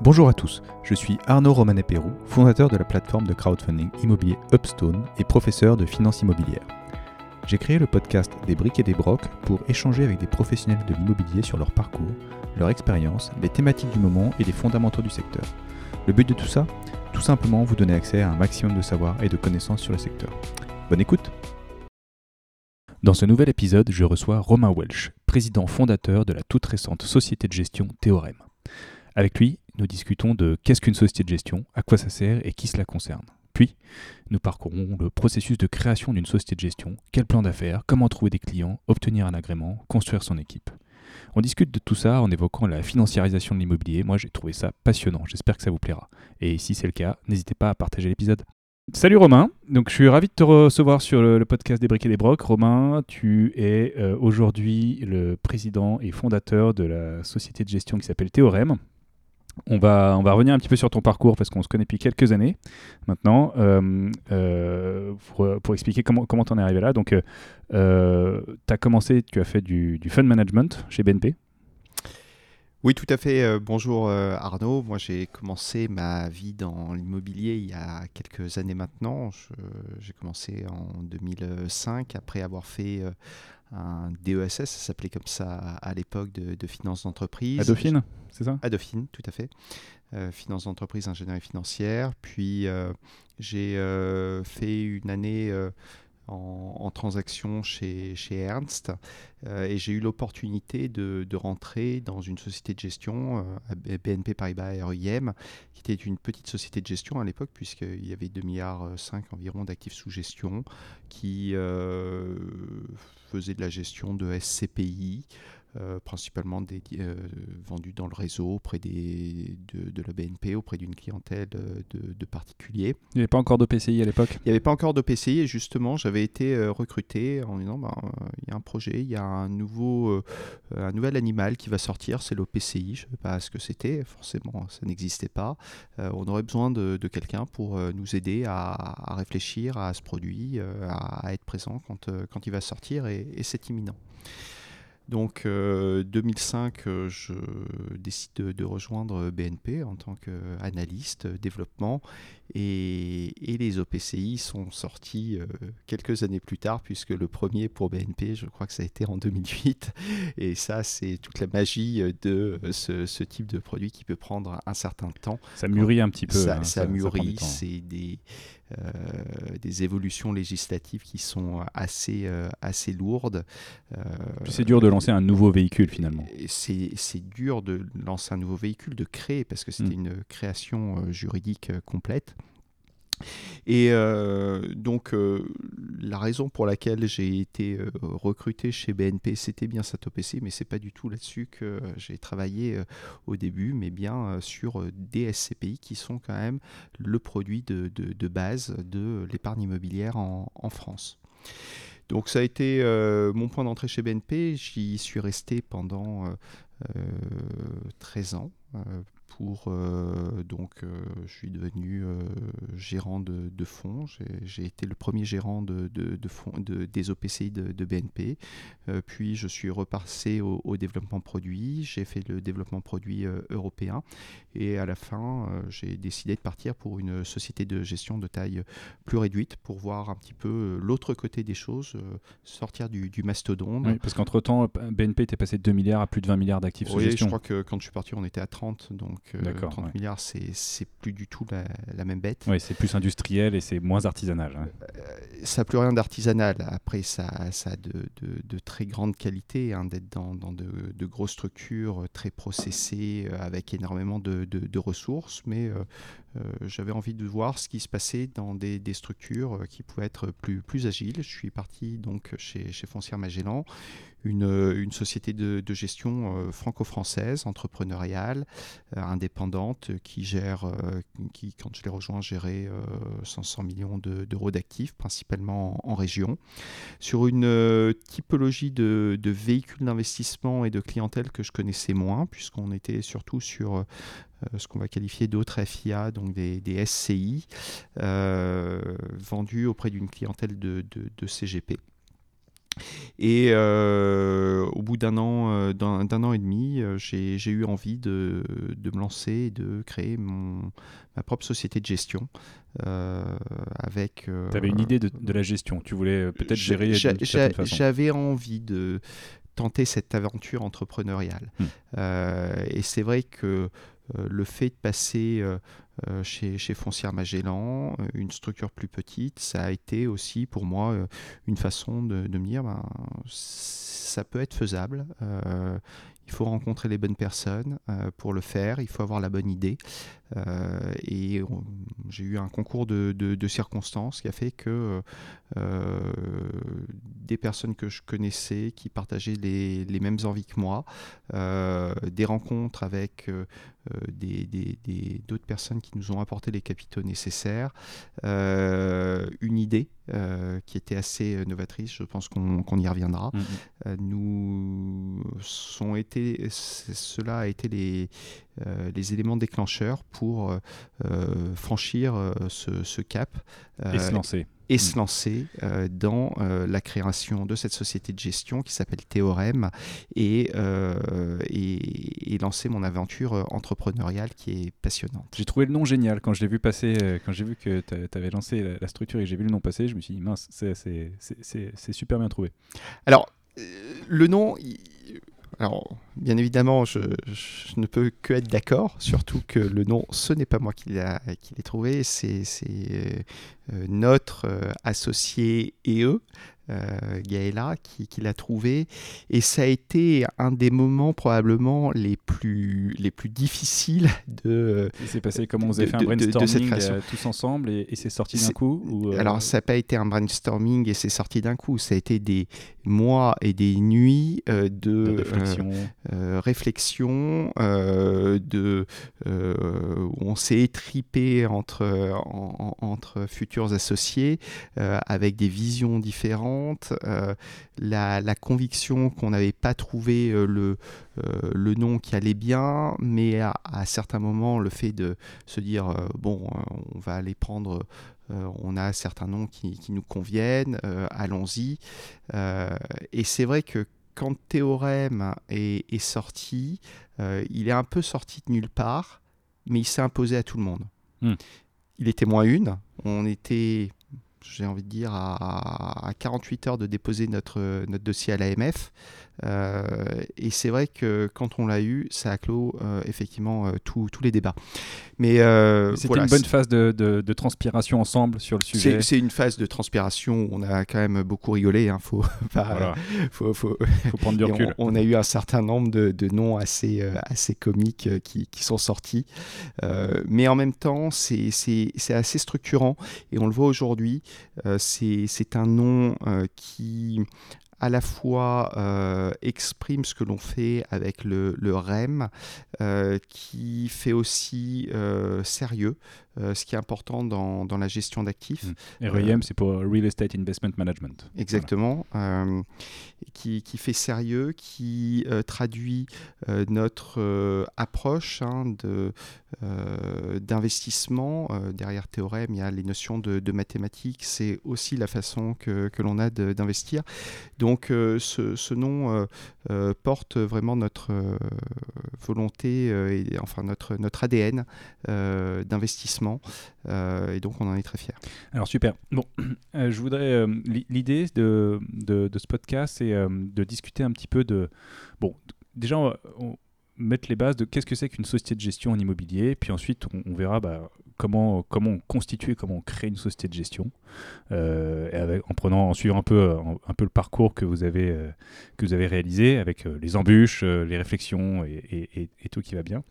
Bonjour à tous, je suis Arnaud Romanet-Pérou, fondateur de la plateforme de crowdfunding immobilier Upstone et professeur de finance immobilière. J'ai créé le podcast Des briques et des brocs pour échanger avec des professionnels de l'immobilier sur leur parcours, leur expérience, les thématiques du moment et les fondamentaux du secteur. Le but de tout ça Tout simplement vous donner accès à un maximum de savoir et de connaissances sur le secteur. Bonne écoute Dans ce nouvel épisode, je reçois Romain Welch, président fondateur de la toute récente société de gestion Théorème. Avec lui, nous discutons de qu'est-ce qu'une société de gestion, à quoi ça sert et qui cela concerne. Puis, nous parcourons le processus de création d'une société de gestion, quel plan d'affaires, comment trouver des clients, obtenir un agrément, construire son équipe. On discute de tout ça en évoquant la financiarisation de l'immobilier. Moi, j'ai trouvé ça passionnant. J'espère que ça vous plaira. Et si c'est le cas, n'hésitez pas à partager l'épisode. Salut Romain, donc je suis ravi de te recevoir sur le, podcast des briques et des brocs. Romain, tu es euh, aujourd'hui le président et fondateur de la société de gestion qui s'appelle Théorème. On va, on va revenir un petit peu sur ton parcours parce qu'on se connaît depuis quelques années maintenant euh, euh, pour, expliquer comment tu en es arrivé là. Donc, euh, tu as commencé, tu as fait du, du, fund management chez BNP. Oui, tout à fait. bonjour Arnaud. Moi, j'ai commencé ma vie dans l'immobilier il y a quelques années maintenant. J'ai commencé en 2005 après avoir fait un DESS, ça s'appelait comme ça à l'époque de, de finance d'entreprise. À Dauphine, c'est ça? À Dauphine, tout à fait. Euh, finance d'entreprise, ingénierie financière. Puis euh, j'ai euh, fait une année en, transaction chez, chez Ernst et j'ai eu l'opportunité de, rentrer dans une société de gestion, BNP Paribas RIM, qui était une petite société de gestion à l'époque puisqu'il y avait 2 milliards environ d'actifs sous gestion qui de la gestion de SCPI, euh, principalement des, euh, vendus dans le réseau auprès des, de, la BNP, auprès d'une clientèle euh, de, particuliers. Il n'y avait pas encore d'OPCI à l'époque? Il n'y avait pas encore d'OPCI et justement j'avais été recruté en disant bah, il y a un projet, il y a un, nouveau, un nouvel animal qui va sortir, c'est l'OPCI, je ne sais pas ce que c'était, forcément ça n'existait pas. on aurait besoin de, quelqu'un pour nous aider à, réfléchir à ce produit, à, être présent quand, quand il va sortir et c'est imminent. Donc 2005, euh, euh, je décide de, rejoindre BNP en tant qu'analyste développement et, les OPCI sont sortis euh, quelques années plus tard puisque le premier pour BNP, je crois que ça a été en 2008 et ça c'est toute la magie de ce, type de produit qui peut prendre un certain temps. Ça mûrit un petit peu. Ça, hein, ça mûrit, c'est des euh, des évolutions législatives qui sont assez, euh, assez lourdes. Euh, c'est dur de lancer un nouveau véhicule finalement. C'est dur de lancer un nouveau véhicule, de créer, parce que c'était mm. une création juridique complète. Et euh, donc, euh, la raison pour laquelle j'ai été euh, recruté chez BNP, c'était bien cette OPC, mais c'est pas du tout là-dessus que j'ai travaillé au début, mais bien sur des SCPI qui sont quand même le produit de, de, base de l'épargne immobilière en, en, France. Donc, ça a été mon point d'entrée chez BNP. J'y suis resté pendant 13 ans pour euh, donc euh, je suis devenu euh, gérant de, fonds. J'ai été le premier gérant de, de, de des OPCI de, BNP. puis je suis repassé au, développement produit. J'ai fait le développement produit européen et à la fin j'ai décidé de partir pour une société de gestion de taille plus réduite pour voir un petit peu l'autre côté des choses, sortir du, du mastodonte. Oui, parce qu'entre temps BNP était passé de 2 milliards à plus de 20 milliards d'actifs sous gestion. Je crois que quand je suis parti on était à 30 donc 30 milliards, c'est plus du tout la, même bête. Oui, c'est plus industriel et c'est moins artisanal. Hein. Euh, ça n'a plus rien d'artisanal. Après, ça, ça a de, de, très grande qualité hein, d'être dans, dans de, de, grosses structures très processées euh, avec énormément de, ressources. Mais euh, j'avais envie de voir ce qui se passait dans des, structures qui pouvaient être plus, plus agiles. Je suis parti donc chez, chez Foncière Magellan une, société de, gestion euh, franco-française, entrepreneuriale, euh, indépendante, qui gère, euh, qui, quand je l'ai rejoint, gérait 500 millions d'euros d'actifs, principalement en, région, sur une typologie de, véhicules d'investissement et de clientèle que je connaissais moins, puisqu'on était surtout sur ce qu'on va qualifier d'autres FIA, donc des, SCI, vendus auprès d'une clientèle de, de CGP. Et euh, au bout d'un an, euh, d'un an et demi, euh, j'ai eu envie de, de, me lancer et de créer mon, ma propre société de gestion. avec. tu avais une idée de, de, la gestion. Tu voulais peut-être gérer. J'avais envie de tenter cette aventure entrepreneuriale. Hmm. et c'est vrai que le fait de passer euh, chez, chez, Foncière Magellan, euh, une structure plus petite, ça a été aussi pour moi euh, une façon de, de me dire ben, ça peut être faisable. il faut rencontrer les bonnes personnes pour le faire, il faut avoir la bonne idée. Et j'ai eu un concours de, de, circonstances qui a fait que des personnes que je connaissais, qui partageaient les, les mêmes envies que moi, des rencontres avec d'autres des, des, personnes qui nous ont apporté les capitaux nécessaires, euh, une idée euh, qui était assez novatrice, je pense qu'on y reviendra. Mm, mm. Euh, nous sont été, cela a été les, les éléments déclencheurs pour franchir ce, ce, cap. et se lancer et se mm. lancer euh, dans euh, la création de cette société de gestion qui s'appelle Théorème et, euh, et, lancer mon aventure entrepreneuriale qui est passionnante. J'ai trouvé le nom génial quand je l'ai vu passer, quand j'ai vu que tu avais lancé la, structure et j'ai vu le nom passer, je me suis dit mince, c'est super bien trouvé. Alors, le nom, alors, bien évidemment, je, ne peux que être d'accord, surtout que le nom, ce n'est pas moi qui l'ai trouvé, c'est euh, notre euh, associé et eux, euh, Gaëla qui, qui l'a trouvé. Et ça a été un des moments probablement les plus les plus difficiles de c'est passé comment vous avez fait un brainstorming euh, tous ensemble et, c'est sorti d'un coup ou alors ça n'a pas été un brainstorming et c'est sorti d'un coup. Ça a été des mois et des nuits de, de, réflexion, réflexion de où on s'est étripé entre entre futurs associés avec des visions différentes euh, la, conviction qu'on n'avait pas trouvé euh, le, euh, le nom qui allait bien, mais à, certains moments, le fait de se dire, bon, on va aller prendre... on a certains noms qui, nous conviennent, allons-y. et c'est vrai que quand Théorème est, est sorti, il est un peu sorti de nulle part, mais il s'est imposé à tout le monde. Hmm. Il était moins une, on était j'ai envie de dire, à, 48 heures de déposer notre, notre dossier à l'AMF. Euh, et c'est vrai que quand on l'a eu, ça a clos euh, effectivement euh, tous les débats. Mais c'était une bonne phase de, de, transpiration ensemble sur le sujet. C'est une phase de transpiration où on a quand même beaucoup rigolé. Hein, faut, faut, faut, prendre du recul. On, a eu un certain nombre de, de noms assez, assez comiques qui, qui sont sortis. mais en même temps, c'est assez structurant et on le voit aujourd'hui. c'est un nom qui à la fois euh, exprime ce que l'on fait avec le, REM, euh, qui fait aussi euh, ce qui est important dans, dans la gestion d'actifs. Mmh. REM, c'est pour Real Estate Investment Management. Exactement. Qui, qui, fait sérieux, qui traduit notre approche hein, de, d'investissement. derrière Théorème, il y a les notions de, de mathématiques, c'est aussi la façon que, que l'on a d'investir. Donc, euh, ce, nom euh, euh, porte vraiment notre volonté, et, enfin notre, notre ADN d'investissement. Et donc on en est très fiers. Alors super. Bon, je voudrais... L'idée de, ce podcast, c'est de discuter un petit peu de... Bon, déjà, on, mettre les bases de qu'est-ce que c'est qu'une société de gestion en immobilier, puis ensuite on, on verra bah, comment, comment on comment on crée une société de gestion, euh, en prenant, en suivant un peu, un, peu le parcours que vous avez, euh, que vous avez réalisé, avec euh, les embûches, les réflexions et, tout qui va bien.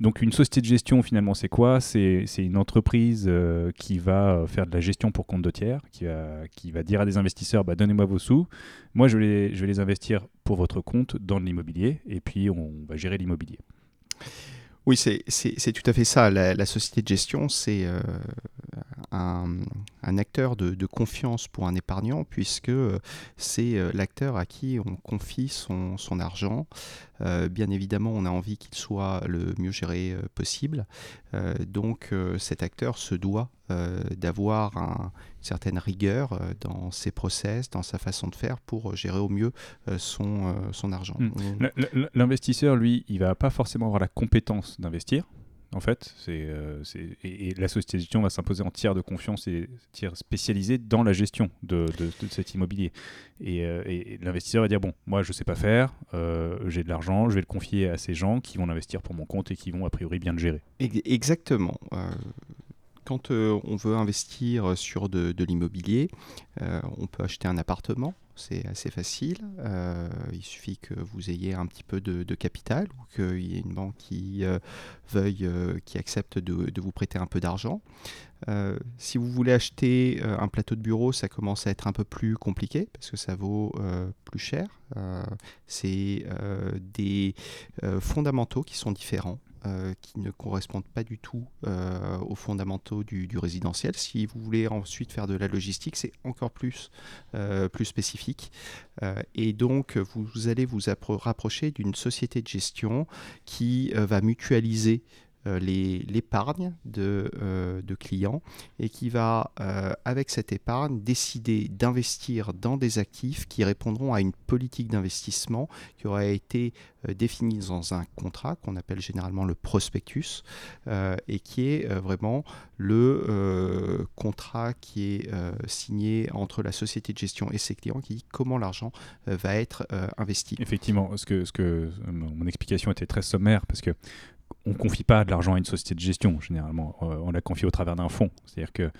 Donc une société de gestion, finalement, c'est quoi? C'est une entreprise qui va faire de la gestion pour compte de tiers, qui va, qui va dire à des investisseurs, bah, donnez-moi vos sous, moi je vais, les, je vais les investir pour votre compte dans l'immobilier, et puis on va gérer l'immobilier. Oui, c'est tout à fait ça. La, société de gestion, c'est euh, un, acteur de, confiance pour un épargnant, puisque c'est l'acteur à qui on confie son, son argent. bien évidemment, on a envie qu'il soit le mieux géré possible. donc cet acteur se doit d'avoir une certaine rigueur dans ses process, dans sa façon de faire pour gérer au mieux son, son argent. Hmm. L'investisseur, lui, il va pas forcément avoir la compétence d'investir en fait. C'est, euh, et, la société de gestion va s'imposer en tiers de confiance et tiers spécialisé dans la gestion de, cet immobilier. Euh, et, l'investisseur va dire bon, moi je sais pas faire, euh, j'ai de l'argent, je vais le confier à ces gens qui vont l'investir pour mon compte et qui vont a priori bien le gérer. Exactement quand on veut investir sur de l'immobilier, on peut acheter un appartement, c'est assez facile. Euh, il suffit que vous ayez un petit peu de, capital ou qu'il y ait une banque qui euh, veuille, euh, qui accepte de, vous prêter un peu d'argent. si vous voulez acheter un plateau de bureau, ça commence à être un peu plus compliqué parce que ça vaut plus cher. c'est des fondamentaux qui sont différents. Euh, qui ne correspondent pas du tout euh, aux fondamentaux du, résidentiel. Si vous voulez ensuite faire de la logistique, c'est encore plus, euh, plus spécifique. et donc, vous, allez vous rapprocher d'une société de gestion qui va mutualiser l'épargne de, euh, de, clients et qui va, euh, avec cette épargne, décider d'investir dans des actifs qui répondront à une politique d'investissement qui aura été définie dans un contrat qu'on appelle généralement le prospectus et qui est vraiment le contrat qui est signé entre la société de gestion et ses clients qui dit comment l'argent va être investi. Effectivement, ce que, ce que mon explication était très sommaire parce que on confie pas de l'argent à une société de gestion généralement, euh, on la confie au travers d'un fonds. C'est-à-dire que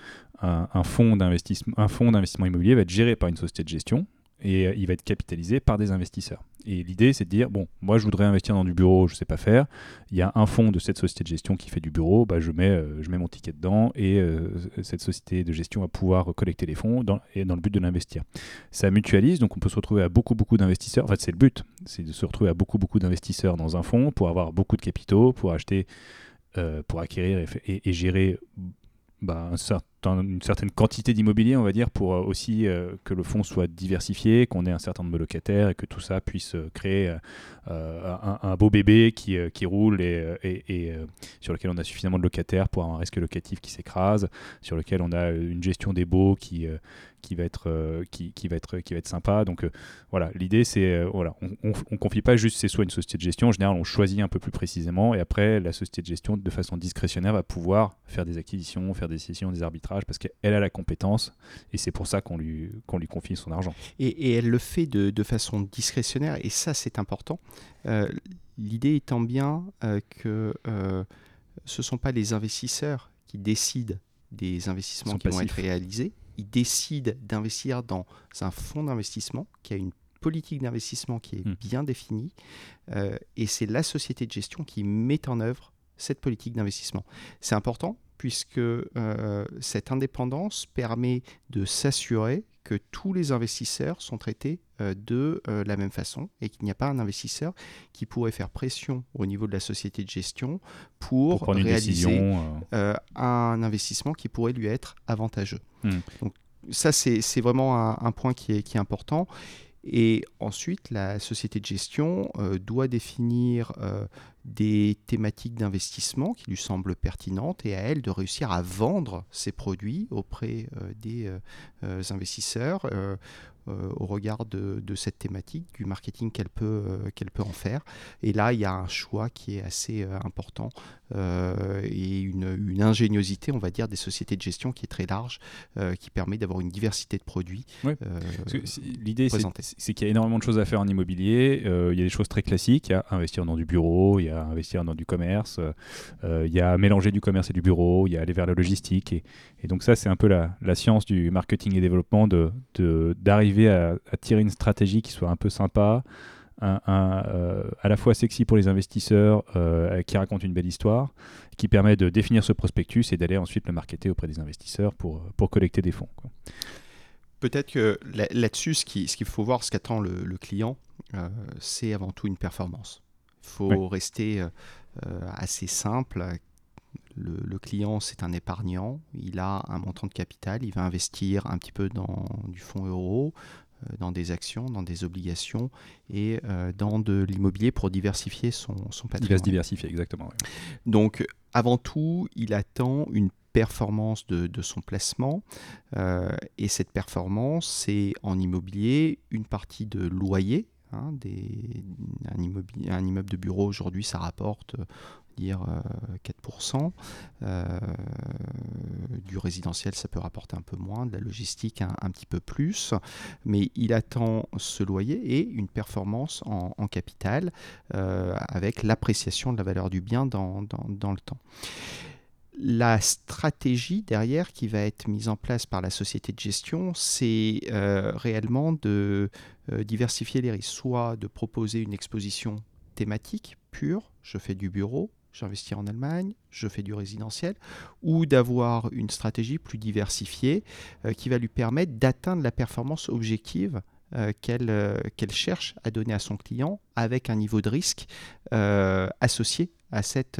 un, fonds d'investissement, un fonds d'investissement immobilier va être géré par une société de gestion et euh, il va être capitalisé par des investisseurs. Et l'idée, c'est de dire, bon, moi je voudrais investir dans du bureau, je ne sais pas faire. Il y a un fonds de cette société de gestion qui fait du bureau, bah, je, mets, euh, je mets mon ticket dedans et euh, cette société de gestion va pouvoir collecter les fonds dans, et dans le but de l'investir. Ça mutualise, donc on peut se retrouver à beaucoup, beaucoup d'investisseurs. En fait, c'est le but, c'est de se retrouver à beaucoup, beaucoup d'investisseurs dans un fonds pour avoir beaucoup de capitaux, pour acheter, pour acquérir et, et gérer bah, un certain une certaine quantité d'immobilier, on va dire, pour euh, aussi euh, que le fonds soit diversifié, qu'on ait un certain nombre de locataires et que tout ça puisse euh, créer un, beau bébé qui, qui roule et, et, sur lequel on a suffisamment de locataires pour avoir un risque locatif qui s'écrase, sur lequel on a une gestion des baux qui, qui va être qui, qui, va être qui va être sympa. Donc voilà l'idée c'est voilà on, on, confie pas juste c'est soit une société de gestion. En général on choisit un peu plus précisément et après la société de gestion de façon discrétionnaire va pouvoir faire des acquisitions faire des sessions des arbitrages parce qu'elle a la compétence et c'est pour ça qu'on lui, qu'on lui confie son argent. Et, elle le fait de, façon discrétionnaire et ça c'est important. Euh, l'idée étant bien euh, que euh, ce ne sont pas les investisseurs qui décident des investissements qui vont être réalisés. Ils décident d'investir dans un fonds d'investissement qui a une politique d'investissement qui est hmm. bien définie et c'est la société de gestion qui met en œuvre cette politique d'investissement. C'est important puisque euh, cette indépendance permet de s'assurer que tous les investisseurs sont traités euh, de euh, la même façon et qu'il n'y a pas un investisseur qui pourrait faire pression au niveau de la société de gestion pour, réaliser un investissement qui pourrait lui être avantageux. Hmm. Donc ça, c'est vraiment un, un, point qui est, qui est important. Et ensuite, la société de gestion euh, doit définir euh, des thématiques d'investissement qui lui semblent pertinentes et à elle de réussir à vendre ses produits auprès euh, des investisseurs au regard de, cette thématique, du marketing qu'elle peut, qu'elle peut en faire. Et là, il y a un choix qui est assez important et une, ingéniosité, on va dire, des sociétés de gestion qui est très large, qui permet d'avoir une diversité de produits. L'idée, c'est qu'il y a énormément de choses à faire en immobilier. Euh, il y a des choses très classiques. Il y a investir dans du bureau, il y a investir dans du commerce, euh, il y a mélanger du commerce et du bureau, il y a aller vers la logistique. Et, donc ça, c'est un peu la, science du marketing et développement, d'arriver de, à, tirer une stratégie qui soit un peu sympa, un, euh, à la fois sexy pour les investisseurs, qui raconte une belle histoire, qui permet de définir ce prospectus et d'aller ensuite le marketer auprès des investisseurs pour, pour collecter des fonds. Peut-être que là-dessus, ce qu'il faut voir, ce qu'attend le, client, euh, c'est avant tout une performance. Il faut rester euh, euh, assez simple. Le, client, c'est un épargnant, il a un montant de capital, il va investir un petit peu dans du fonds euro, euh, dans des actions, dans des obligations et euh, dans de l'immobilier pour diversifier son, son patrimoine. Il va se diversifier, exactement. Donc, avant tout, il attend une performance de, de son placement. Euh, et cette performance, c'est en immobilier une partie de loyer. Hein, un, immeuble de bureau aujourd'hui, ça rapporte dire 4%. Euh, euh, du résidentiel, ça peut rapporter un peu moins, de la logistique un, petit peu plus, mais il attend ce loyer et une performance en, capital euh, avec l'appréciation de la valeur du bien dans, le temps la stratégie derrière qui va être mise en place par la société de gestion, c'est réellement de diversifier les risques, soit de proposer une exposition thématique pure, je fais du bureau, j'investis en Allemagne, je fais du résidentiel, ou d'avoir une stratégie plus diversifiée euh, qui va lui permettre d'atteindre la performance objective euh, euh, qu'elle cherche à donner à son client avec un niveau de risque associé à cette,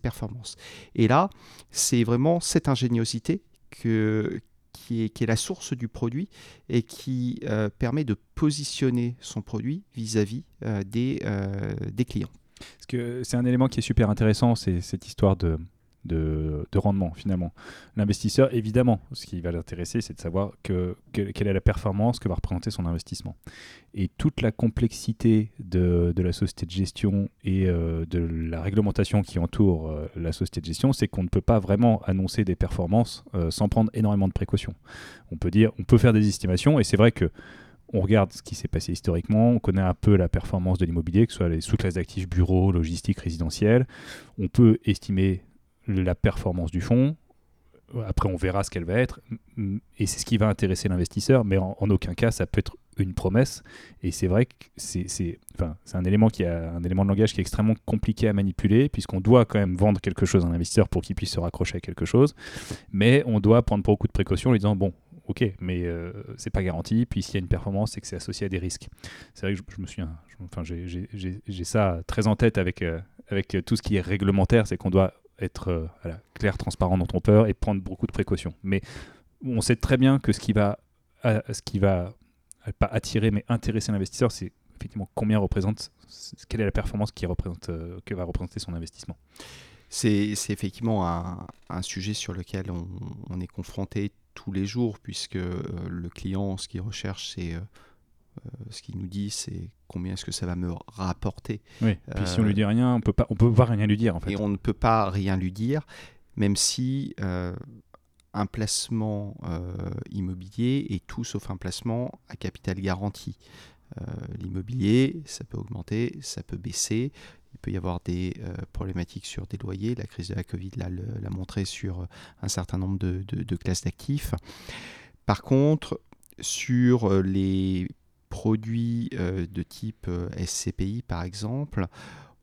performance. Et là, c'est vraiment cette ingéniosité qui est, la source du produit et qui permet de positionner son produit vis-à-vis des, des clients. C'est un élément qui est super intéressant, c'est cette histoire de, de, rendement finalement. L'investisseur, évidemment, ce qui va l'intéresser, c'est de savoir que, quelle est la performance que va représenter son investissement. Et toute la complexité de, la société de gestion et euh, de la réglementation qui entoure euh, la société de gestion, c'est qu'on ne peut pas vraiment annoncer des performances euh, sans prendre énormément de précautions. On peut dire, on peut faire des estimations, et c'est vrai que on regarde ce qui s'est passé historiquement, on connaît un peu la performance de l'immobilier, que ce soit les sous-classes d'actifs bureaux, logistique, résidentiel. On peut estimer la performance du fonds. Après, on verra ce qu'elle va être. Et c'est ce qui va intéresser l'investisseur, mais en, aucun cas, ça peut être une promesse. Et c'est vrai que c'est enfin, un, élément qui a, un élément de langage qui est extrêmement compliqué à manipuler, puisqu'on doit quand même vendre quelque chose à un investisseur pour qu'il puisse se raccrocher à quelque chose. Mais on doit prendre beaucoup de précautions en lui disant, bon, ok, mais euh, c'est pas garanti. Puis s'il y a une performance, c'est que c'est associé à des risques. C'est vrai que je, me souviens, enfin, j'ai ça très en tête avec, euh, avec tout ce qui est réglementaire, c'est qu'on doit être euh, clair, transparent dans ton peur et prendre beaucoup de précautions. Mais on sait très bien que ce qui va, ce qui va pas attirer, mais intéresser l'investisseur, c'est effectivement combien représente, quelle est la performance qui représente, que va représenter son investissement. C'est effectivement un, sujet sur lequel on, est confronté tous les jours, puisque euh, le client, ce qu'il recherche, c'est euh, euh, ce qu'il nous dit, c'est combien est-ce que ça va me rapporter. Oui. Puis si on lui dit rien, on peut pas, on peut pas rien lui dire en fait. Et on ne peut pas rien lui dire, même si un placement immobilier est tout sauf un placement à capital garanti. L'immobilier, ça peut augmenter, ça peut baisser. Il peut y avoir des euh, problématiques sur des loyers. La crise de la Covid l'a montré sur euh, un certain nombre de, classes d'actifs. Par contre, sur euh, les produits de type SCPI, par exemple,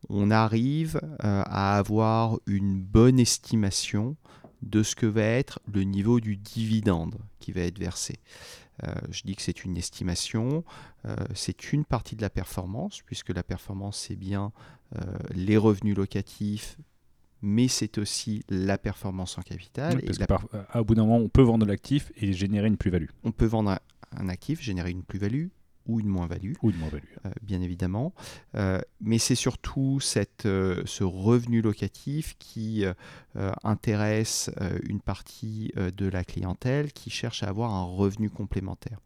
on arrive à avoir une bonne estimation de ce que va être le niveau du dividende qui va être versé. Euh, je dis que c'est une estimation, euh, c'est une partie de la performance, puisque la performance, c'est bien euh, les revenus locatifs, mais c'est aussi la performance en capital. parce et bout d'un moment, on peut vendre l'actif et générer une plus-value. On peut vendre un actif, générer une plus-value, ou une moins-value. Ou une moins-value. Euh, bien évidemment. Euh, mais c'est surtout cette, euh, ce revenu locatif qui intéresse une partie de la clientèle qui cherche à avoir un revenu complémentaire.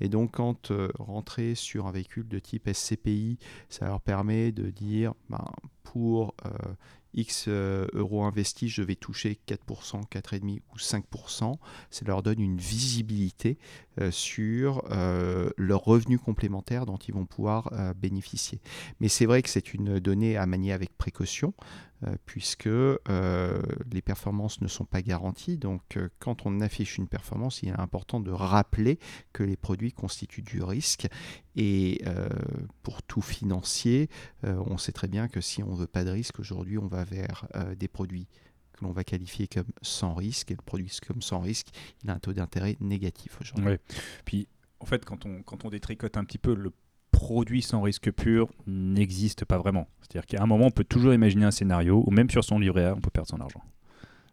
Et donc, quand rentrer sur un véhicule de type SCPI, ça leur permet de dire, ben, pour X euh, euros investis, je vais toucher 4%, 4,5% ou 5%. Ça leur donne une visibilité euh, sur euh, leurs revenus complémentaires dont ils vont pouvoir bénéficier. Mais c'est vrai que c'est une donnée à manier avec précaution. Euh, puisque euh, les performances ne sont pas garanties. Donc euh, quand on affiche une performance, il est important de rappeler que les produits constituent du risque. Et pour tout financier, on sait très bien que si on ne veut pas de risque, aujourd'hui on va vers des produits que l'on va qualifier comme sans risque. Et le produit comme sans risque, il a un taux d'intérêt négatif aujourd'hui. Puis en fait, quand on détricote un petit peu le produit sans risque pur n'existe pas vraiment. C'est-à-dire qu'à un moment, on peut toujours imaginer un scénario où même sur son livret A, on peut perdre son argent.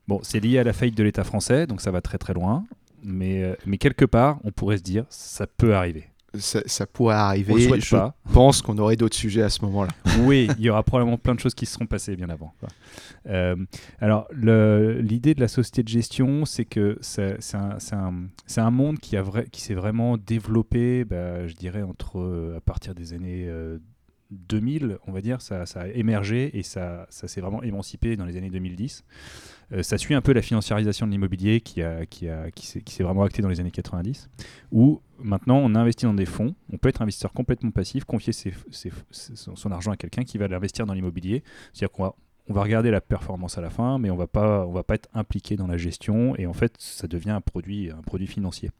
Bon, c'est lié à la faillite de l'État français, donc ça va très très loin. Mais, euh, mais quelque part, on pourrait se dire, ça peut arriver. Ça, ça pourrait arriver. On le souhaite Je pas. pense qu'on aurait d'autres sujets à ce moment-là. Oui, il y aura probablement plein de choses qui se seront passées bien avant. quoi. Euh, alors, l'idée de la société de gestion, c'est que c'est un, monde qui, s'est vraiment développé, bah, je dirais, entre, euh, à partir des années euh, 2000, on va dire, ça, a émergé et ça, s'est vraiment émancipé dans les années 2010. Euh, ça suit un peu la financiarisation de l'immobilier qui, s'est vraiment actée dans les années 90, où maintenant on investit dans des fonds, on peut être investisseur complètement passif, confier son son argent à quelqu'un qui va l'investir dans l'immobilier, c'est-à-dire qu'on va, on va regarder la performance à la fin, mais on va pas, on va pas être impliqué dans la gestion, et en fait ça devient un produit, un produit financier.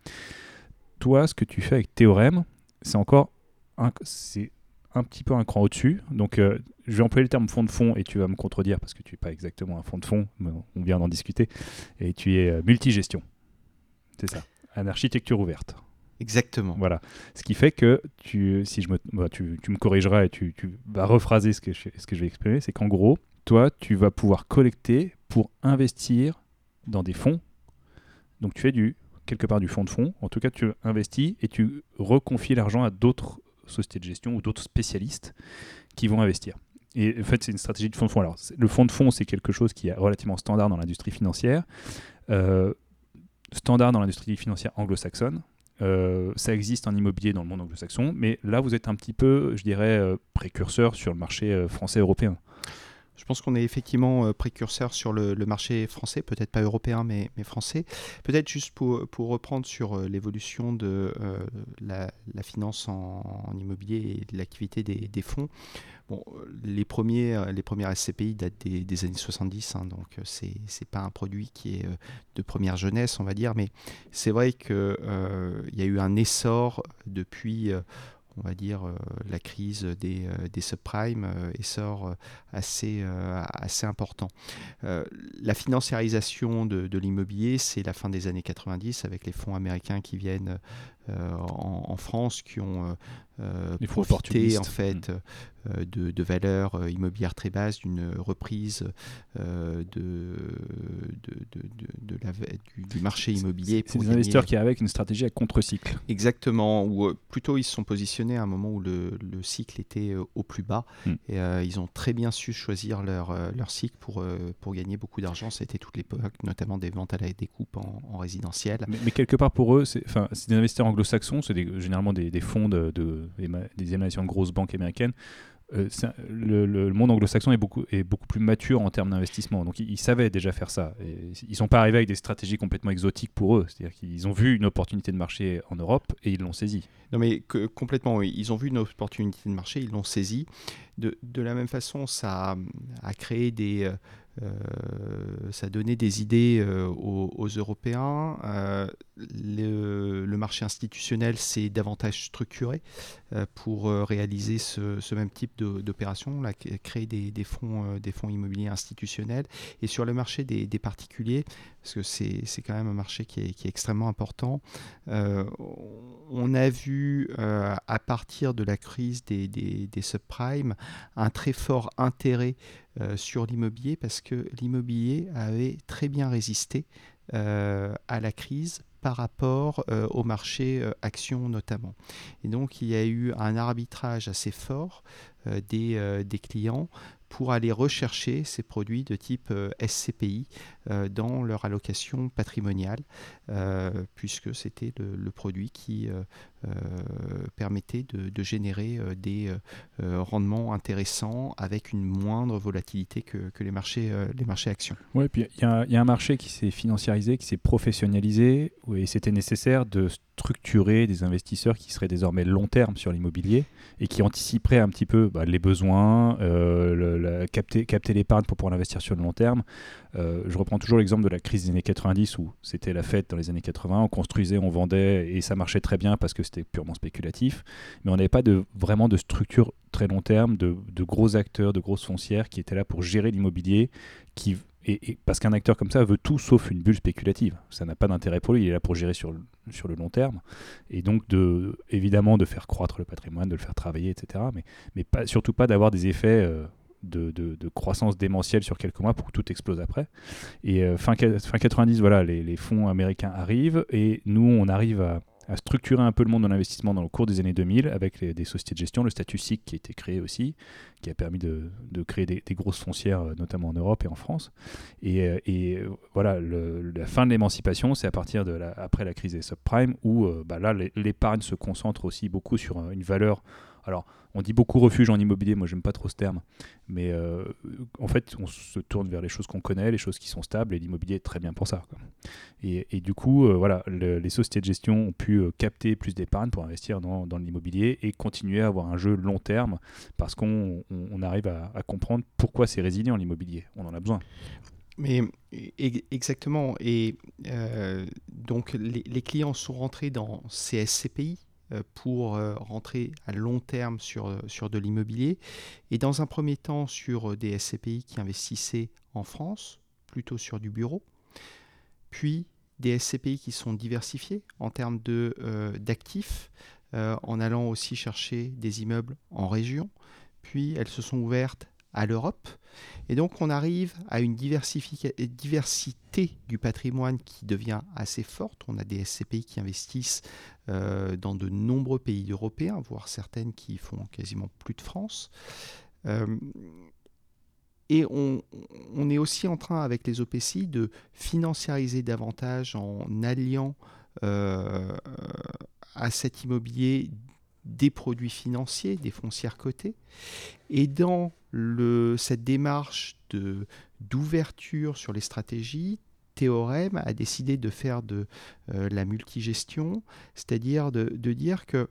Toi, ce que tu fais avec Théorème, c'est encore un, c'est un petit peu un cran au-dessus. Donc, euh, je vais employer le terme fonds de fonds et tu vas me contredire parce que tu n'es pas exactement un fonds de fonds, mais on vient d'en discuter. Et tu es euh, multigestion. C'est ça. Un architecture ouverte. Exactement. Voilà. Ce qui fait que, tu, si je me, bah, tu, tu me corrigeras et tu, tu vas rephraser ce que je, ce que je vais exprimer, c'est qu'en gros, toi, tu vas pouvoir collecter pour investir dans des fonds. Donc, tu fais quelque part du fonds de fonds. En tout cas, tu investis et tu reconfies l'argent à d'autres sociétés de gestion ou d'autres spécialistes qui vont investir. Et en fait, c'est une stratégie de fonds de fonds. Alors, le fonds de fonds, c'est quelque chose qui est relativement standard dans l'industrie financière, euh, standard dans l'industrie financière anglo-saxonne. Euh, ça existe en immobilier dans le monde anglo-saxon, mais là, vous êtes un petit peu, je dirais, euh, précurseur sur le marché euh, français-européen. Je pense qu'on est effectivement euh, précurseur sur le, marché français, peut-être pas européen, mais, français. Peut-être juste pour, reprendre sur euh, l'évolution de euh, la, finance en, immobilier et de l'activité des, fonds. Bon, euh, les, premiers, euh, les premières SCPI datent des, années 70, hein, donc euh, c'est c'est pas un produit qui est euh, de première jeunesse, on va dire, mais c'est vrai qu'il y a eu un essor depuis. euh, on va dire euh, la crise des, euh, des subprimes, essor euh, assez, assez important. La financiarisation de, de l'immobilier, c'est la fin des années 90 avec les fonds américains qui viennent en, en France, qui ont euh, Les profité en fait euh, de, de valeurs euh, immobilières très basses, d'une reprise euh, de, la, du, du marché immobilier. C'est des investisseurs qui avec une stratégie à contre-cycle. Exactement, ou euh, plutôt ils se sont positionnés à un moment où le, le cycle était euh, au plus bas Mm. et euh, ils ont très bien su choisir leur, euh, leur cycle pour, euh, pour gagner beaucoup d'argent. C'était toute l'époque, notamment des ventes à la découpe en, en résidentiel. Mais, mais quelque part pour eux, c'est des investisseurs anglo-saxons, c'est généralement des, des fonds de, des émanations de grosses banques américaines. Euh, le, monde anglo-saxon est beaucoup, est beaucoup plus mature en termes d'investissement. Donc ils, savaient déjà faire ça. Et ils sont pas arrivés avec des stratégies complètement exotiques pour eux. C'est-à-dire qu'ils ont vu une opportunité de marché en Europe et ils l'ont saisie. Non mais complètement, oui. Ils ont vu une opportunité de marché, ils l'ont saisi. De, de la même façon, ça a, a créé des... euh, ça a donné des idées euh, aux, Européens. Euh, le, marché institutionnel s'est davantage structuré euh, pour euh, réaliser ce, même type d'opération, créer des, des fonds, euh, des fonds immobiliers institutionnels. Et sur le marché des, particuliers, parce que c'est quand même un marché qui est, extrêmement important, euh, on a vu euh, à partir de la crise des, subprimes un très fort intérêt euh, sur l'immobilier parce que l'immobilier avait très bien résisté euh, à la crise par rapport euh, au marché euh, actions notamment. Et donc il y a eu un arbitrage assez fort euh, des, euh, des clients pour aller rechercher ces produits de type euh, SCPI euh, dans leur allocation patrimoniale, euh, puisque c'était le, produit qui euh, euh, permettait de, générer euh, des euh, euh, rendements intéressants avec une moindre volatilité que, les, marchés, euh, les marchés actions. Ouais, puis il y, a- un marché qui s'est financiarisé, qui s'est professionnalisé, et c'était nécessaire de structurer des investisseurs qui seraient désormais long terme sur l'immobilier et qui anticiperaient un petit peu bah, les besoins, euh, capter, capter l'épargne pour pouvoir l'investir sur le long terme. Euh, je reprends toujours l'exemple de la crise des années 90 où c'était la fête dans les années 80, on construisait, on vendait et ça marchait très bien parce que c'était purement spéculatif, mais on n'avait pas de, vraiment de structure très long terme, de, gros acteurs, de grosses foncières qui étaient là pour gérer l'immobilier, qui et, parce qu'un acteur comme ça veut tout sauf une bulle spéculative. Ça n'a pas d'intérêt pour lui. Il est là pour gérer sur le, long terme. Et donc, de, évidemment, de faire croître le patrimoine, de le faire travailler, etc. Mais, mais pas, surtout pas d'avoir des effets euh, de, croissance démentielle sur quelques mois pour que tout explose après. Et fin, fin 90, voilà, les, fonds américains arrivent et nous, on arrive à structurer un peu le monde de l'investissement dans le cours des années 2000 avec des sociétés de gestion, le statut SIC qui a été créé aussi, qui a permis de, créer des, grosses foncières, euh, notamment en Europe et en France. Et, euh, euh, voilà, la fin de l'émancipation, c'est à partir de la, après la crise des subprimes où bah là, l'épargne se concentre aussi beaucoup sur une valeur. Alors, on dit beaucoup refuge en immobilier, moi j'aime pas trop ce terme, mais euh, en fait on se tourne vers les choses qu'on connaît, les choses qui sont stables, et l'immobilier est très bien pour ça. Et, du coup, euh, voilà, les sociétés de gestion ont pu euh, capter plus d'épargne pour investir dans, l'immobilier et continuer à avoir un jeu long terme parce qu'on arrive à, comprendre pourquoi c'est résilient l'immobilier. On en a besoin. Mais exactement. Et donc les, les, clients sont rentrés dans CSCPI, pour euh, rentrer à long terme sur, euh, sur de l'immobilier, et dans un premier temps sur des SCPI qui investissaient en France, plutôt sur du bureau, puis des SCPI qui sont diversifiés en termes d'actifs, en allant aussi chercher des immeubles en région, puis elles se sont ouvertes à l'Europe. Et donc on arrive à une diversité du patrimoine qui devient assez forte. On a des SCPI qui investissent euh, dans de nombreux pays européens, voire certaines qui font quasiment plus de France. Euh, et on, est aussi en train, avec les OPCI, de financiariser davantage en alliant euh, à cet immobilier des produits financiers, des foncières cotées. Et dans cette démarche d'ouverture sur les stratégies, Théorème a décidé de faire de euh, la multigestion, c'est-à-dire de, dire que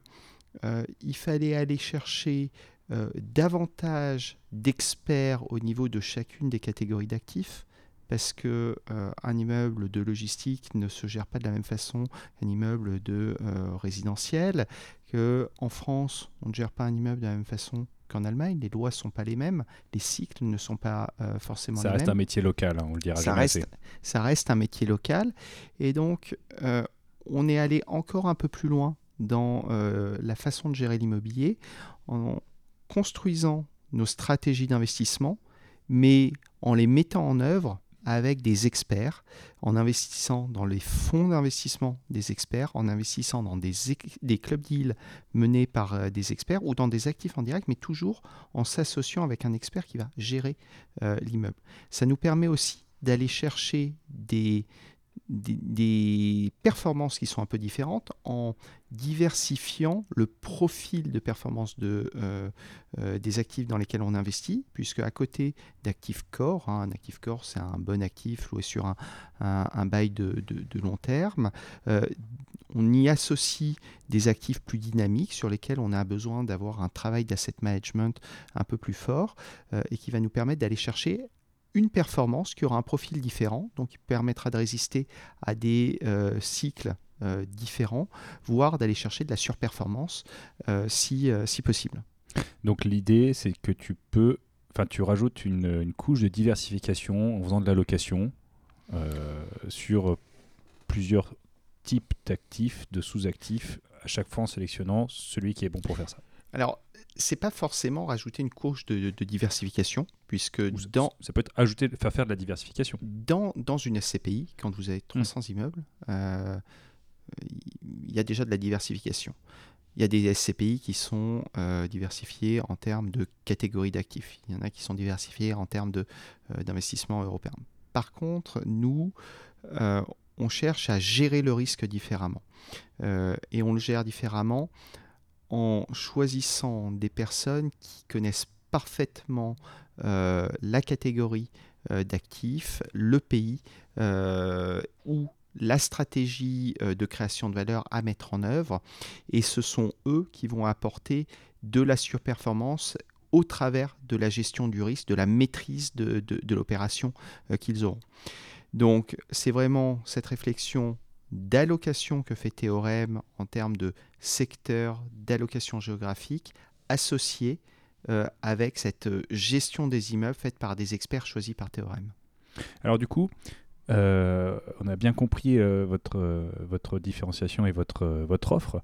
euh, il fallait aller chercher euh, davantage d'experts au niveau de chacune des catégories d'actifs parce que un immeuble de logistique ne se gère pas de la même façon qu'un immeuble de résidentiel, que en France on ne gère pas un immeuble de la même façon qu'en Allemagne. Les lois ne sont pas les mêmes, les cycles ne sont pas euh, forcément les mêmes. Ça reste un métier local, hein, on le dira ça reste, Ça reste un métier local. Et donc, euh, on est allé encore un peu plus loin dans euh, la façon de gérer l'immobilier en construisant nos stratégies d'investissement, mais en les mettant en œuvre avec des experts, en investissant dans les fonds d'investissement des experts, en investissant dans des, des clubs deals menés par euh, des experts ou dans des actifs en direct, mais toujours en s'associant avec un expert qui va gérer euh, l'immeuble. Ça nous permet aussi d'aller chercher des, des, performances qui sont un peu différentes en diversifiant le profil de performance euh, euh, des actifs dans lesquels on investit, puisque à côté d'actifs core, hein, un actif core c'est un bon actif loué sur un, bail de, de, long terme, euh, on y associe des actifs plus dynamiques sur lesquels on a besoin d'avoir un travail d'asset management un peu plus fort et qui va nous permettre d'aller chercher une performance qui aura un profil différent, donc qui permettra de résister à des euh, cycles euh, différents, voire d'aller chercher de la surperformance euh, si, si possible. Donc l'idée, c'est que tu peux, enfin tu rajoutes une, une, couche de diversification en faisant de l'allocation sur plusieurs types d'actifs, de sous-actifs, à chaque fois en sélectionnant celui qui est bon pour faire ça. Alors, c'est pas forcément rajouter une couche de, diversification, puisque dans... Ça peut être ajouter, faire faire de la diversification. Dans, dans une SCPI, quand vous avez 300 hmm. immeubles, euh, il y a déjà de la diversification. Il y a des SCPI qui sont euh, diversifiés en termes de catégories d'actifs. Il y en a qui sont diversifiés en termes euh, d'investissement européen. Par contre, nous, on cherche à gérer le risque différemment. et on le gère différemment en choisissant des personnes qui connaissent parfaitement euh, la catégorie euh, d'actifs, le pays euh, ou la stratégie de création de valeur à mettre en œuvre. Et ce sont eux qui vont apporter de la surperformance au travers de la gestion du risque, de la maîtrise de, de l'opération qu'ils auront. Donc c'est vraiment cette réflexion d'allocation que fait Théorème en termes de secteur, d'allocation géographique, associé euh, avec cette euh, gestion des immeubles faite par des experts choisis par Théorème. Alors du coup, euh, on a bien compris votre, votre différenciation et votre, offre.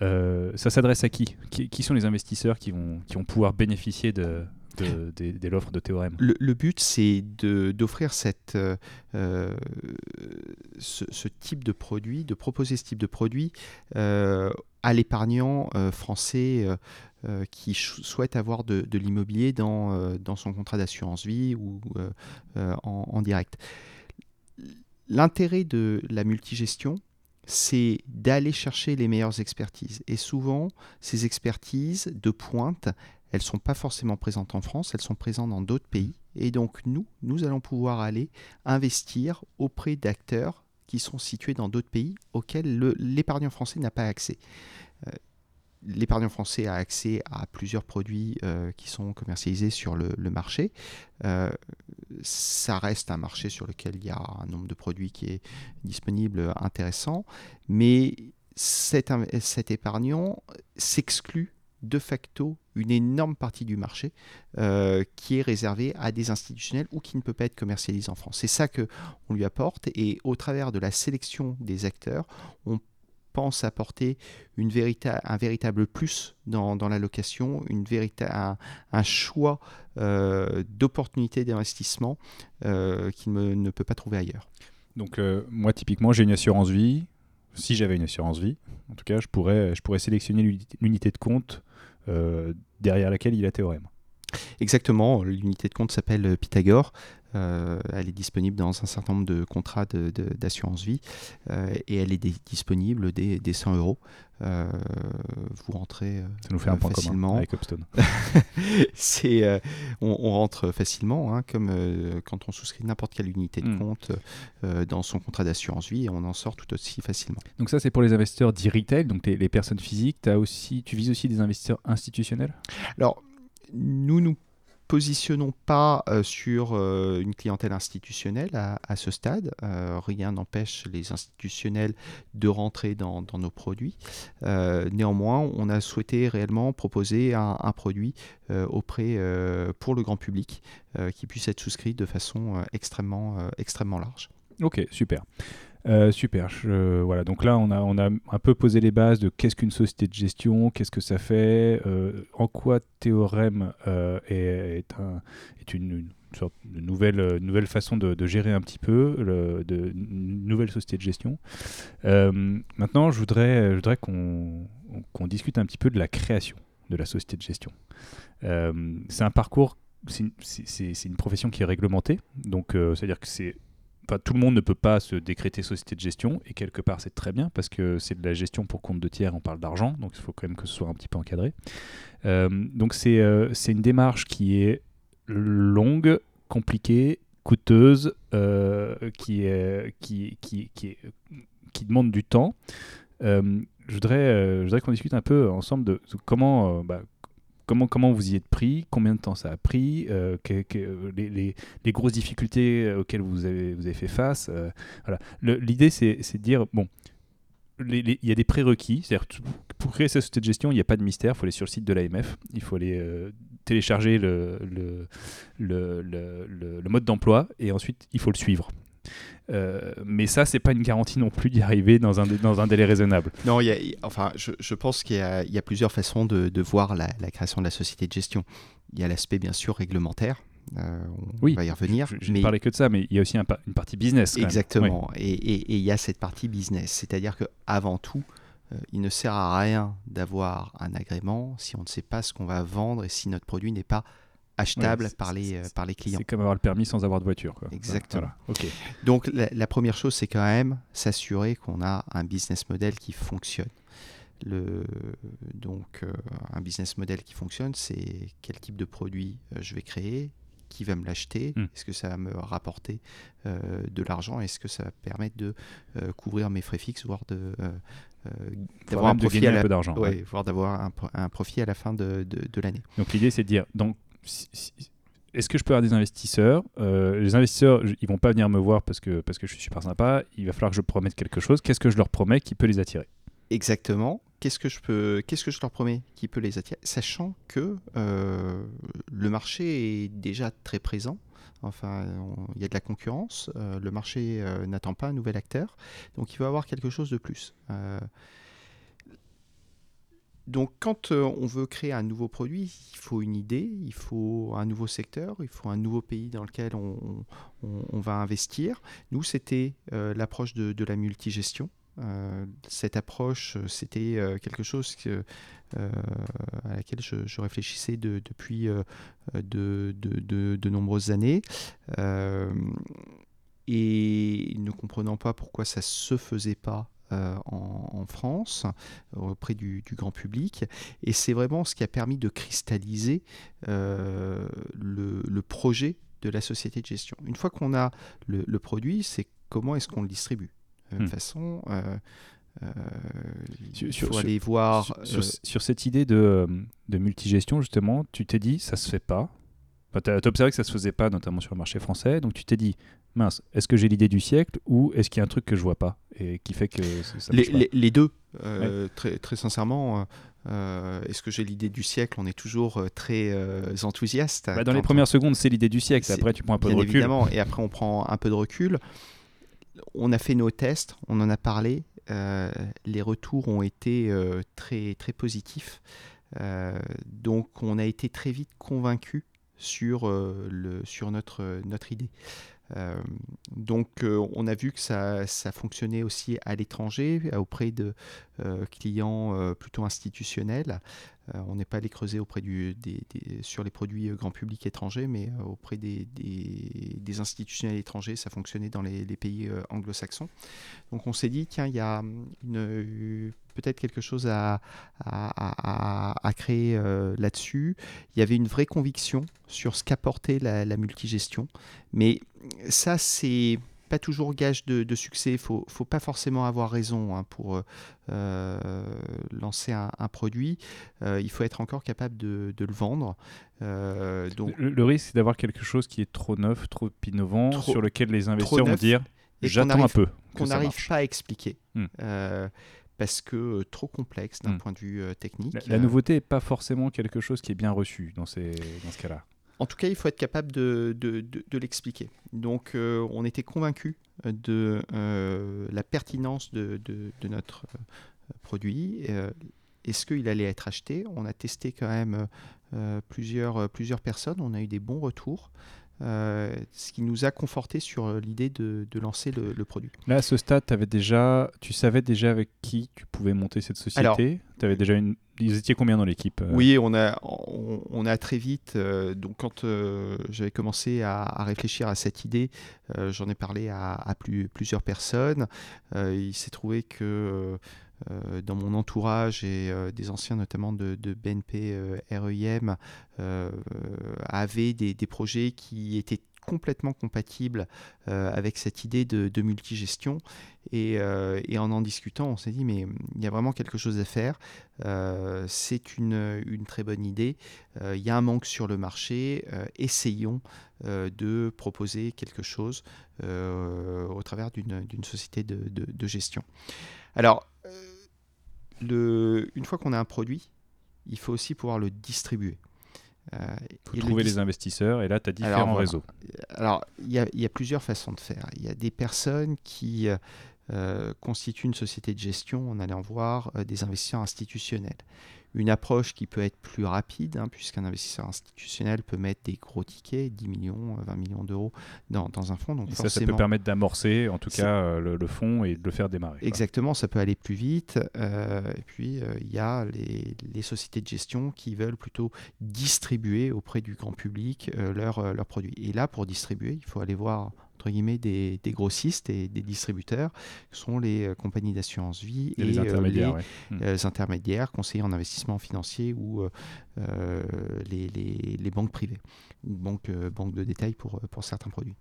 ça s'adresse à qui? qui, sont les investisseurs qui qui vont pouvoir bénéficier de, de, l'offre de théorème le, but, c'est d'offrir cette, ce, ce, type de produit, de proposer ce type de produit à l'épargnant français qui souhaite avoir de, l'immobilier dans, dans son contrat d'assurance vie ou en, en direct. L'intérêt de la multigestion, c'est d'aller chercher les meilleures expertises. Et souvent, ces expertises de pointe, elles ne sont pas forcément présentes en France, elles sont présentes dans d'autres pays. Et donc, nous, nous allons pouvoir aller investir auprès d'acteurs qui sont situés dans d'autres pays auxquels l'épargnant français n'a pas accès. Euh, l'épargnant français a accès à plusieurs produits euh, qui sont commercialisés sur le, marché. Euh, ça reste un marché sur lequel il y a un nombre de produits qui est disponible intéressant, mais cet, cet épargnant s'exclut de facto une énorme partie du marché euh, qui est réservée à des institutionnels ou qui ne peut pas être commercialisé en France. C'est ça que on lui apporte et au travers de la sélection des acteurs, on pense apporter un véritable plus dans, la location, un, un, choix euh, d'opportunités d'investissement euh, qu'il ne peut pas trouver ailleurs. Donc moi typiquement j'ai une assurance vie. Si j'avais une assurance vie, en tout cas, je pourrais, je pourrais sélectionner l'unité de compte derrière laquelle il a théorème. Exactement, l'unité de compte s'appelle Pythagore. Euh, elle est disponible dans un certain nombre de contrats d'assurance vie euh, et elle est disponible dès, 100 euros. Euh, vous rentrez Ça nous fait un point facilement. avec Upstone. C'est, on, rentre facilement, hein, comme quand on souscrit n'importe quelle unité de hmm. compte dans son contrat d'assurance vie et on en sort tout aussi facilement. Donc ça c'est pour les investisseurs dits retail, donc les personnes physiques. As aussi, tu vises aussi des investisseurs institutionnels? Alors nous nous positionnons pas euh, sur euh, une clientèle institutionnelle à, ce stade. Euh, rien n'empêche les institutionnels de rentrer dans, nos produits. néanmoins, on a souhaité réellement proposer un, produit auprès pour le grand public qui puisse être souscrit de façon extrêmement, extrêmement large. Ok, super. Euh, super. voilà. Donc là, on a, on a un peu posé les bases de qu'est-ce qu'une société de gestion, qu'est-ce que ça fait, euh, en quoi Théorème euh, est, est, une, sorte de nouvelle, nouvelle façon de, gérer un petit peu, de, une nouvelle société de gestion. maintenant, je voudrais, je voudrais qu'on discute un petit peu de la création de la société de gestion. c'est un parcours, c'est une, une, profession qui est réglementée, donc c'est-à-dire que c'est tout le monde ne peut pas se décréter société de gestion, et quelque part c'est très bien, parce que c'est de la gestion pour compte de tiers, on parle d'argent, donc il faut quand même que ce soit un petit peu encadré. Euh, donc euh, c'est une démarche qui est longue, compliquée, coûteuse, euh, qui, est, qui, qui, qui, qui, demande du temps. je voudrais, je voudrais qu'on discute un peu ensemble de, comment, bah, Comment, vous y êtes pris Combien de temps ça a pris euh, les, grosses difficultés euh, auxquelles vous avez, fait face euh, voilà. L'idée, c'est de dire, bon, il y a des prérequis. C'est-à-dire, pour créer cette société de gestion, il n'y a pas de mystère. Il faut aller sur le site de l'AMF. Il faut aller télécharger le mode d'emploi et ensuite, il faut le suivre. Euh, mais ça, c'est pas une garantie non plus d'y arriver dans un, dans un délai raisonnable. Non, y a, enfin, je, je pense qu'il y, y, a plusieurs façons de, de voir la, la, création de la société de gestion. Il y a l'aspect, bien sûr, réglementaire. Euh, on oui, va y revenir. Je, ne parlais que de ça, mais il y a aussi une partie business. Exactement. Et il y a cette partie business. C'est-à-dire qu'avant tout, euh, il ne sert à rien d'avoir un agrément si on ne sait pas ce qu'on va vendre et si notre produit n'est pas achetable par, les, euh, par les clients. C'est comme avoir le permis sans avoir de voiture. Exactement. Donc la, première chose, c'est quand même s'assurer qu'on a un business model qui fonctionne. Le, donc euh, un business model qui fonctionne, c'est quel type de produit euh, je vais créer, qui va me l'acheter, hmm. est-ce que ça va me rapporter de l'argent, est-ce que ça va permettre de couvrir mes frais fixes, voire de d'avoir un profit à la... d'argent, voire d'avoir un, un, profit à la fin de, de, de l'année. Donc l'idée c'est de dire est-ce que je peux avoir des investisseurs? Euh, Les investisseurs, ils vont pas venir me voir parce que, parce que je suis super sympa. Il va falloir que je promette quelque chose. Qu'est-ce que je leur promets qui peut les attirer? Exactement. Qu'est-ce que je peux, qu'est-ce que je leur promets qui peut les attirer, sachant que euh, le marché est déjà très présent. Enfin, il y a de la concurrence. Euh, le marché n'attend pas un nouvel acteur, donc il va avoir quelque chose de plus donc quand on veut créer un nouveau produit, il faut une idée, il faut un nouveau secteur, il faut un nouveau pays dans lequel on, va investir. Nous, c'était l'approche de, la multigestion. cette approche, c'était quelque chose à laquelle je, réfléchissais depuis de, de, nombreuses années et ne comprenant pas pourquoi ça se faisait pas euh, en, France auprès du, grand public. Et c'est vraiment ce qui a permis de cristalliser euh, le, projet de la société de gestion. Une fois qu'on a le, produit, c'est comment est-ce qu'on le distribue? De toute hmm. façon, euh, il faut aller voir... Sur, cette idée de, de multigestion, justement, tu t'es dit, ça se fait pas. tu as, observé que ça se faisait pas, notamment sur le marché français. Donc tu t'es dit, mince, est-ce que j'ai l'idée du siècle ou est-ce qu'il y a un truc que je vois pas et qui fait que ça les, les, deux, euh, très, très sincèrement. Euh, est-ce que j'ai l'idée du siècle? On est toujours euh, très enthousiaste. Bah, dans les premières secondes, c'est l'idée du siècle. Après, tu prends un peu de recul. Évidemment, et après, on prend un peu de recul. On a fait nos tests, on en a parlé. les retours ont été très, très positifs. donc, on a été très vite convaincus sur, le, sur notre, notre idée. Euh, donc euh, on a vu que ça, ça fonctionnait aussi à l'étranger, auprès de euh, clients plutôt institutionnels. On n'est pas allé creuser auprès des, sur les produits grand public étrangers, mais auprès des, des, institutionnels étrangers, ça fonctionnait dans les, pays anglo-saxons. Donc on s'est dit, tiens, il y a peut-être quelque chose à, à, créer là-dessus. Il y avait une vraie conviction sur ce qu'apportait la, la multigestion, mais ça, c'est pas toujours gage de, succès. Il faut, faut pas forcément avoir raison hein, pour euh, euh, lancer un, produit. Euh, il faut être encore capable de, le vendre. donc, le, risque, c'est d'avoir quelque chose qui est trop neuf, trop innovant, sur lequel les investisseurs vont dire j'attends un peu. Qu'on n'arrive pas à expliquer. Hmm. parce que trop complexe d'un hmm. point de vue technique. La, nouveauté n'est pas forcément quelque chose qui est bien reçu dans, ces, dans ce cas-là. En tout cas, il faut être capable de, l'expliquer. Donc, euh, on était convaincus de euh, la pertinence de, notre euh, produit. Est-ce qu'il allait être acheté? On a testé quand même plusieurs personnes. On a eu des bons retours. Euh, ce qui nous a conforté sur euh, l'idée de, lancer le, produit. Là, à ce stade, avais déjà, tu savais déjà avec qui tu pouvais monter cette société? Tu avais déjà une... Ils étaient combien dans l'équipe euh? Oui, on a, on, a très vite, donc quand j'avais commencé à, réfléchir à cette idée, j'en ai parlé à, plus, plusieurs personnes. il s'est trouvé que dans mon entourage et euh, des anciens notamment de, BNP euh, REIM avaient des, projets qui étaient complètement compatibles avec cette idée de, de multigestion. Et, en en discutant, on s'est dit, mais il y a vraiment quelque chose à faire. c'est une, une, très bonne idée. Il y a un manque sur le marché. essayons de proposer quelque chose au travers d'une société de, de, gestion. Alors, une fois qu'on a un produit, il faut aussi pouvoir le distribuer. Euh, faut trouver les investisseurs et là tu as différents réseaux. Alors il y, a plusieurs façons de faire. Il y a des personnes qui euh, constituent une société de gestion en allant voir euh, des investisseurs institutionnels une approche qui peut être plus rapide, hein, puisqu'un investisseur institutionnel peut mettre des gros tickets, 10 millions, 20 millions d'euros dans, un fonds. Donc ça, ça peut permettre d'amorcer en tout cas euh, le, fonds et de le faire démarrer. Exactement, ça peut aller plus vite. Euh, et puis, euh, il y a les, sociétés de gestion qui veulent plutôt distribuer auprès du grand public leurs produits. Et là, pour distribuer, il faut aller voir guillemets des, grossistes et des distributeurs, qui sont les euh, compagnies d'assurance vie et, les, euh, intermédiaires, hmm. euh, intermédiaires, conseillers en investissement financier ou les, banques privées ou banques, banques de détail pour, pour certains produits.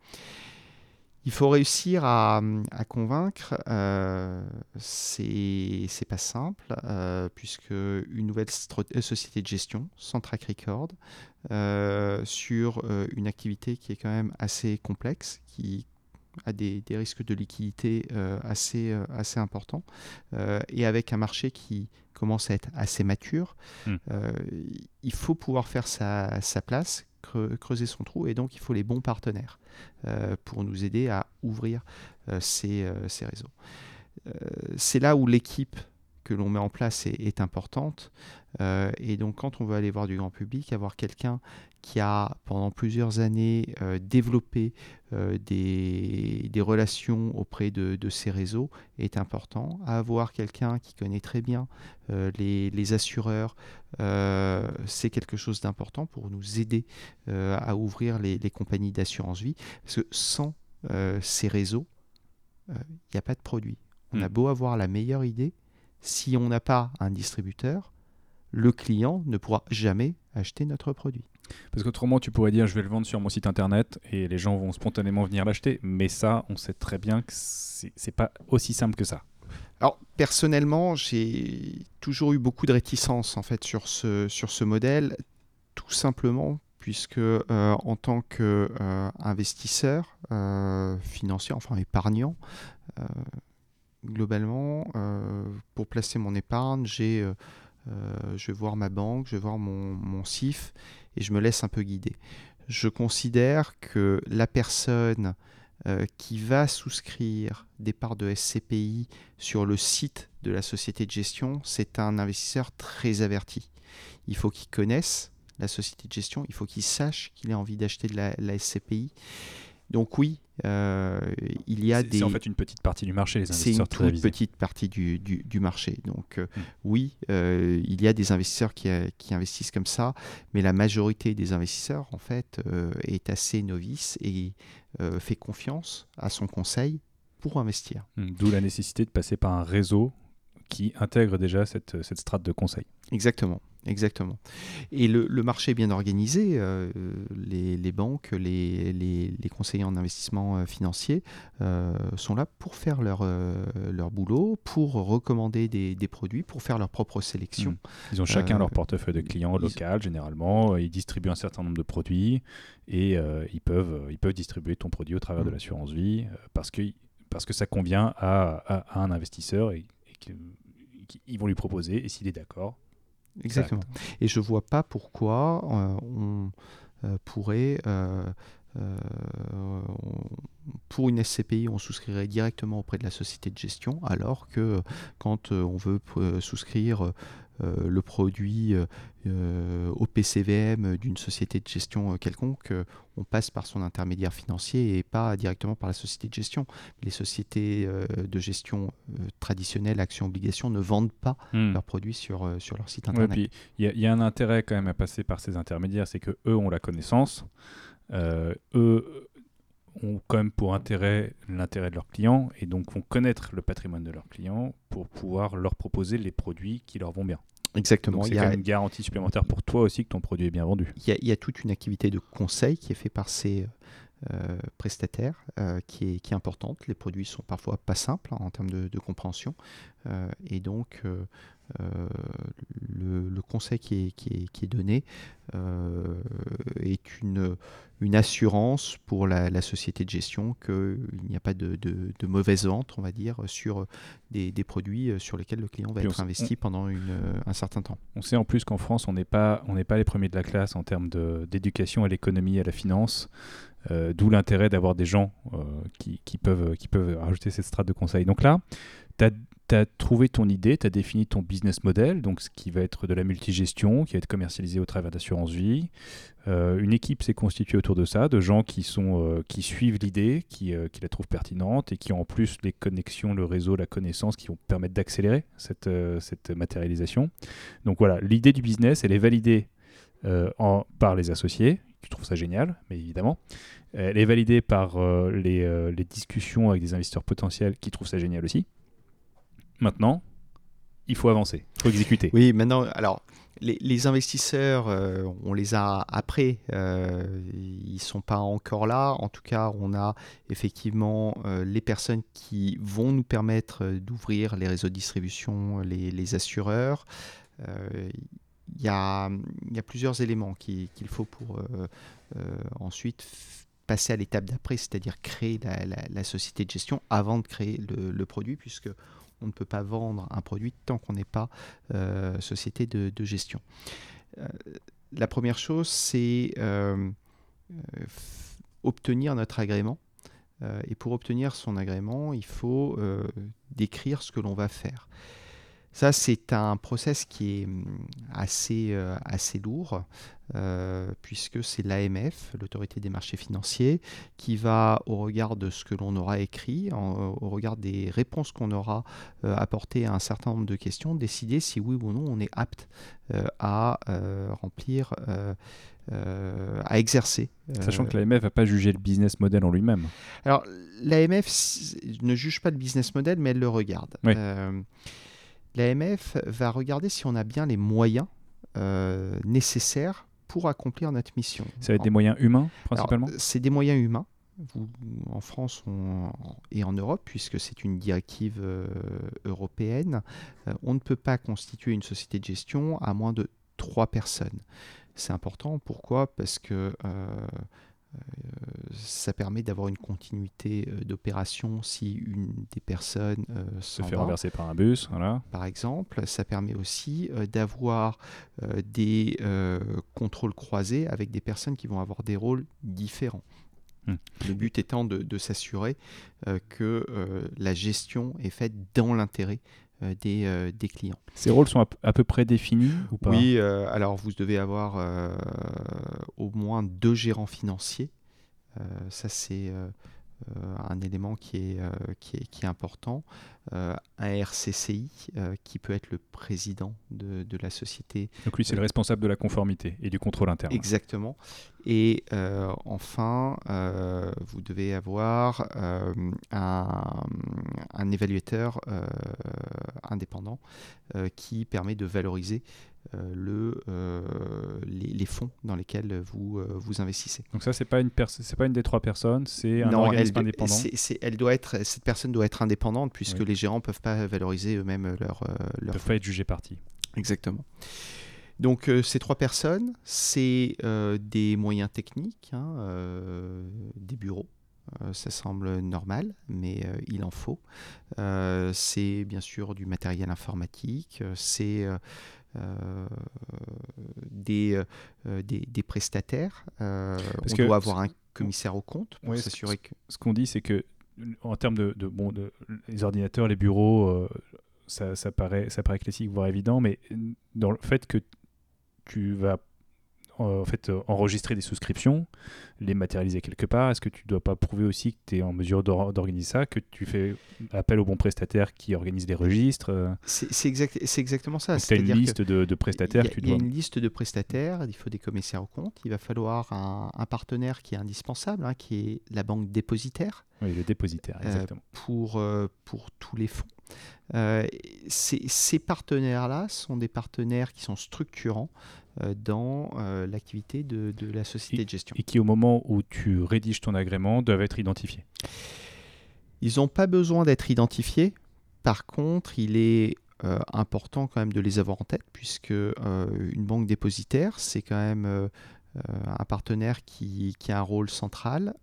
Il faut réussir à, convaincre, euh, c'est pas simple, puisque une nouvelle société de gestion, sans track record, sur une activité qui est quand même assez complexe, qui a des, risques de liquidité assez, assez importants, et avec un marché qui commence à être assez mature, hmm. il faut pouvoir faire sa, sa place, creuser son trou, et donc il faut les bons partenaires. Euh, pour nous aider à ouvrir euh, ces, euh, ces, réseaux. c'est là où l'équipe que l'on met en place est, importante. Et donc quand on veut aller voir du grand public, avoir quelqu'un qui a pendant plusieurs années développé euh, des, relations auprès de, ces réseaux est important. Avoir quelqu'un qui connaît très bien les, assureurs, c'est quelque chose d'important pour nous aider à ouvrir les, les compagnies d'assurance vie. Parce que sans ces réseaux, il n'y a pas de produit. On a hmm. beau avoir la meilleure idée, si on n'a pas un distributeur, le client ne pourra jamais acheter notre produit. Parce qu'autrement, tu pourrais dire je vais le vendre sur mon site internet et les gens vont spontanément venir l'acheter. Mais ça, on sait très bien que c'est pas aussi simple que ça. Alors personnellement, j'ai toujours eu beaucoup de réticence en fait sur ce, sur ce modèle, tout simplement puisque euh, en tant qu'investisseur euh, euh, financier, enfin épargnant, globalement, euh, pour placer mon épargne, j'ai, je vais voir ma banque, je vais voir mon, mon, CIF et je me laisse un peu guider. Je considère que la personne qui va souscrire des parts de SCPI sur le site de la société de gestion, c'est un investisseur très averti. Il faut qu'il connaisse la société de gestion, il faut qu'il sache qu'il a envie d'acheter de la, la SCPI. Donc oui, euh, il y a des. C'est en fait une petite partie du marché, les investisseurs. C'est une toute petite partie du, du, marché. Donc euh, hmm. oui, euh, il y a des investisseurs qui, qui, investissent comme ça, mais la majorité des investisseurs, en fait, est assez novice et fait confiance à son conseil pour investir. Hmm. D'où la nécessité de passer par un réseau qui intègre déjà cette, cette strate de conseil. Exactement. Exactement. Et le, marché est bien organisé. Euh, les, banques, les, les, conseillers en investissement euh, financier euh, sont là pour faire leur, leur boulot, pour recommander des, produits, pour faire leur propre sélection. Mmh. Ils ont chacun leur portefeuille de clients local, généralement. Ils distribuent un certain nombre de produits et ils, peuvent, ils peuvent distribuer ton produit au travers de mmh. l'assurance vie parce que, parce que ça convient à, à, un investisseur et, qu'ils vont lui proposer. Et s'il est d'accord, Exactement. Et je ne vois pas pourquoi euh, on euh, pourrait, euh, pour une SCPI, on souscrirait directement auprès de la société de gestion, alors que quand on veut souscrire le produit au PCVM d'une société de gestion quelconque, on passe par son intermédiaire financier et pas directement par la société de gestion. Les sociétés de gestion traditionnelles, actions, obligations, ne vendent pas hmm. leurs produits sur, sur leur site internet. Il y, a un intérêt quand même à passer par ces intermédiaires, c'est que eux ont la connaissance. eux ont quand même pour intérêt l'intérêt de leurs clients et donc vont connaître le patrimoine de leurs clients pour pouvoir leur proposer les produits qui leur vont bien. Exactement. il y a une garantie supplémentaire pour toi aussi que ton produit est bien vendu. Il y a, toute une activité de conseil qui est faite par ces euh, prestataires euh, qui, est, qui, est, importante. Les produits sont parfois pas simples hein, en termes de, compréhension. Euh, et donc, le, conseil qui est, qui est, donné est une, une assurance pour la, société de gestion qu'il n'y a pas de, de, mauvaise vente, on va dire, sur des, des, produits sur lesquels le client va être investi pendant une, un certain temps. On sait en plus qu'en France, on n'est pas, on pas les premiers de la classe en termes d'éducation à l'économie, à la finance. Euh, d'où l'intérêt d'avoir des gens euh, qui, peuvent, qui peuvent rajouter cette strate de conseil. Donc là, tu as trouvé ton idée, tu as défini ton business model, donc ce qui va être de la multigestion, qui va être commercialisé au travers d'assurance vie. Euh, une équipe s'est constituée autour de ça, de gens qui, sont, qui suivent l'idée, qui, qui, la trouvent pertinente et qui ont en plus les connexions, le réseau, la connaissance qui vont permettre d'accélérer cette, cette matérialisation. Donc voilà, l'idée du business, elle est validée par les associés, qui trouvent ça génial, mais évidemment. Elle est validée par les, les discussions avec des investisseurs potentiels qui trouvent ça génial aussi. Maintenant, il faut avancer, il faut exécuter. Oui, maintenant, alors, les, investisseurs, euh, on les a après, euh, ils ne sont pas encore là. En tout cas, on a effectivement euh, les personnes qui vont nous permettre d'ouvrir les réseaux de distribution, les, assureurs. Il y, a, plusieurs éléments qu'il faut pour ensuite passer à l'étape d'après, c'est-à-dire créer la, société de gestion avant de créer le, produit, puisque on ne peut pas vendre un produit tant qu'on n'est pas euh, société de, gestion. Euh, la première chose, c'est euh, obtenir notre agrément. et pour obtenir son agrément, il faut décrire ce que l'on va faire. Ça, c'est un process qui est hum, assez, euh, assez lourd, euh, puisque c'est l'AMF, l'autorité des marchés financiers, qui va, au regard de ce que l'on aura écrit, au regard des réponses qu'on aura apportées à un certain nombre de questions, décider si oui ou non on est apte à remplir euh, à exercer. Sachant que l'AMF va pas juger le business model en lui-même. Alors, l'AMF ne juge pas le business model, mais elle le regarde. Euh, L'AMF va regarder si on a bien les moyens euh, nécessaires pour accomplir notre mission. Ça va être des moyens humains, principalement C'est des moyens humains. Vous, en France et en Europe, puisque c'est une directive européenne, on ne peut pas constituer une société de gestion à moins de trois personnes. C'est important. Pourquoi? Parce que euh, euh, ça permet d'avoir une continuité euh, d'opération si une des personnes se fait renverser par un bus, voilà. Par exemple, ça permet aussi d'avoir des contrôles croisés avec des personnes qui vont avoir des rôles différents. Hmm. Le but étant de, de s'assurer que la gestion est faite dans l'intérêt euh, des, euh, des, clients. Ces rôles sont à, peu près définis ou pas? Oui, euh, alors vous devez avoir au moins deux gérants financiers. ça, c'est un élément qui est, qui est, qui est important. un RCCI qui peut être le président de, de la société. Donc lui, c'est le responsable de la conformité et du contrôle interne. Exactement. Et euh, enfin, euh, vous devez avoir euh, un, évaluateur indépendant qui permet de valoriser le, les, fonds dans lesquels vous, vous investissez. Donc ça, c'est pas une c'est pas une des trois personnes, c'est un organisme indépendant. elle doit être, cette personne doit être indépendante puisque les gérants peuvent pas valoriser eux-mêmes leur, leur. Peuvent pas être jugés partis. Exactement. Donc euh, ces trois personnes, c'est euh, des moyens techniques, hein, euh, des bureaux. ça semble normal, mais il en faut. c'est bien sûr du matériel informatique, c'est des, des, prestataires. on doit avoir un commissaire au compte pour s'assurer que... Ce qu'on dit, c'est que en termes de, bon, de, les ordinateurs, les bureaux, ça, ça, paraît, ça paraît classique, voire évident, mais dans le fait que tu vas en fait enregistrer des souscriptions, les matérialiser quelque part Est-ce que tu ne dois pas prouver aussi que tu es en mesure d'organiser ça, que tu fais appel au bon prestataire qui organise les registres C'est exact, exactement ça. Tu as une liste de, prestataires. Il y, a, une liste de prestataires, il faut des commissaires au compte, il va falloir un, partenaire qui est indispensable, hein, qui est la banque dépositaire. Oui, le dépositaire, euh, exactement. pour, euh, pour tous les fonds. Euh, ces partenaires-là sont des partenaires qui sont structurants euh, dans euh, l'activité de, la société de gestion. Et qui, au moment où tu rédiges ton agrément, doivent être identifiés. Ils n'ont pas besoin d'être identifiés. Par contre, il est euh, important quand même de les avoir en tête, puisque une banque dépositaire, c'est quand même un partenaire qui, qui, a un rôle central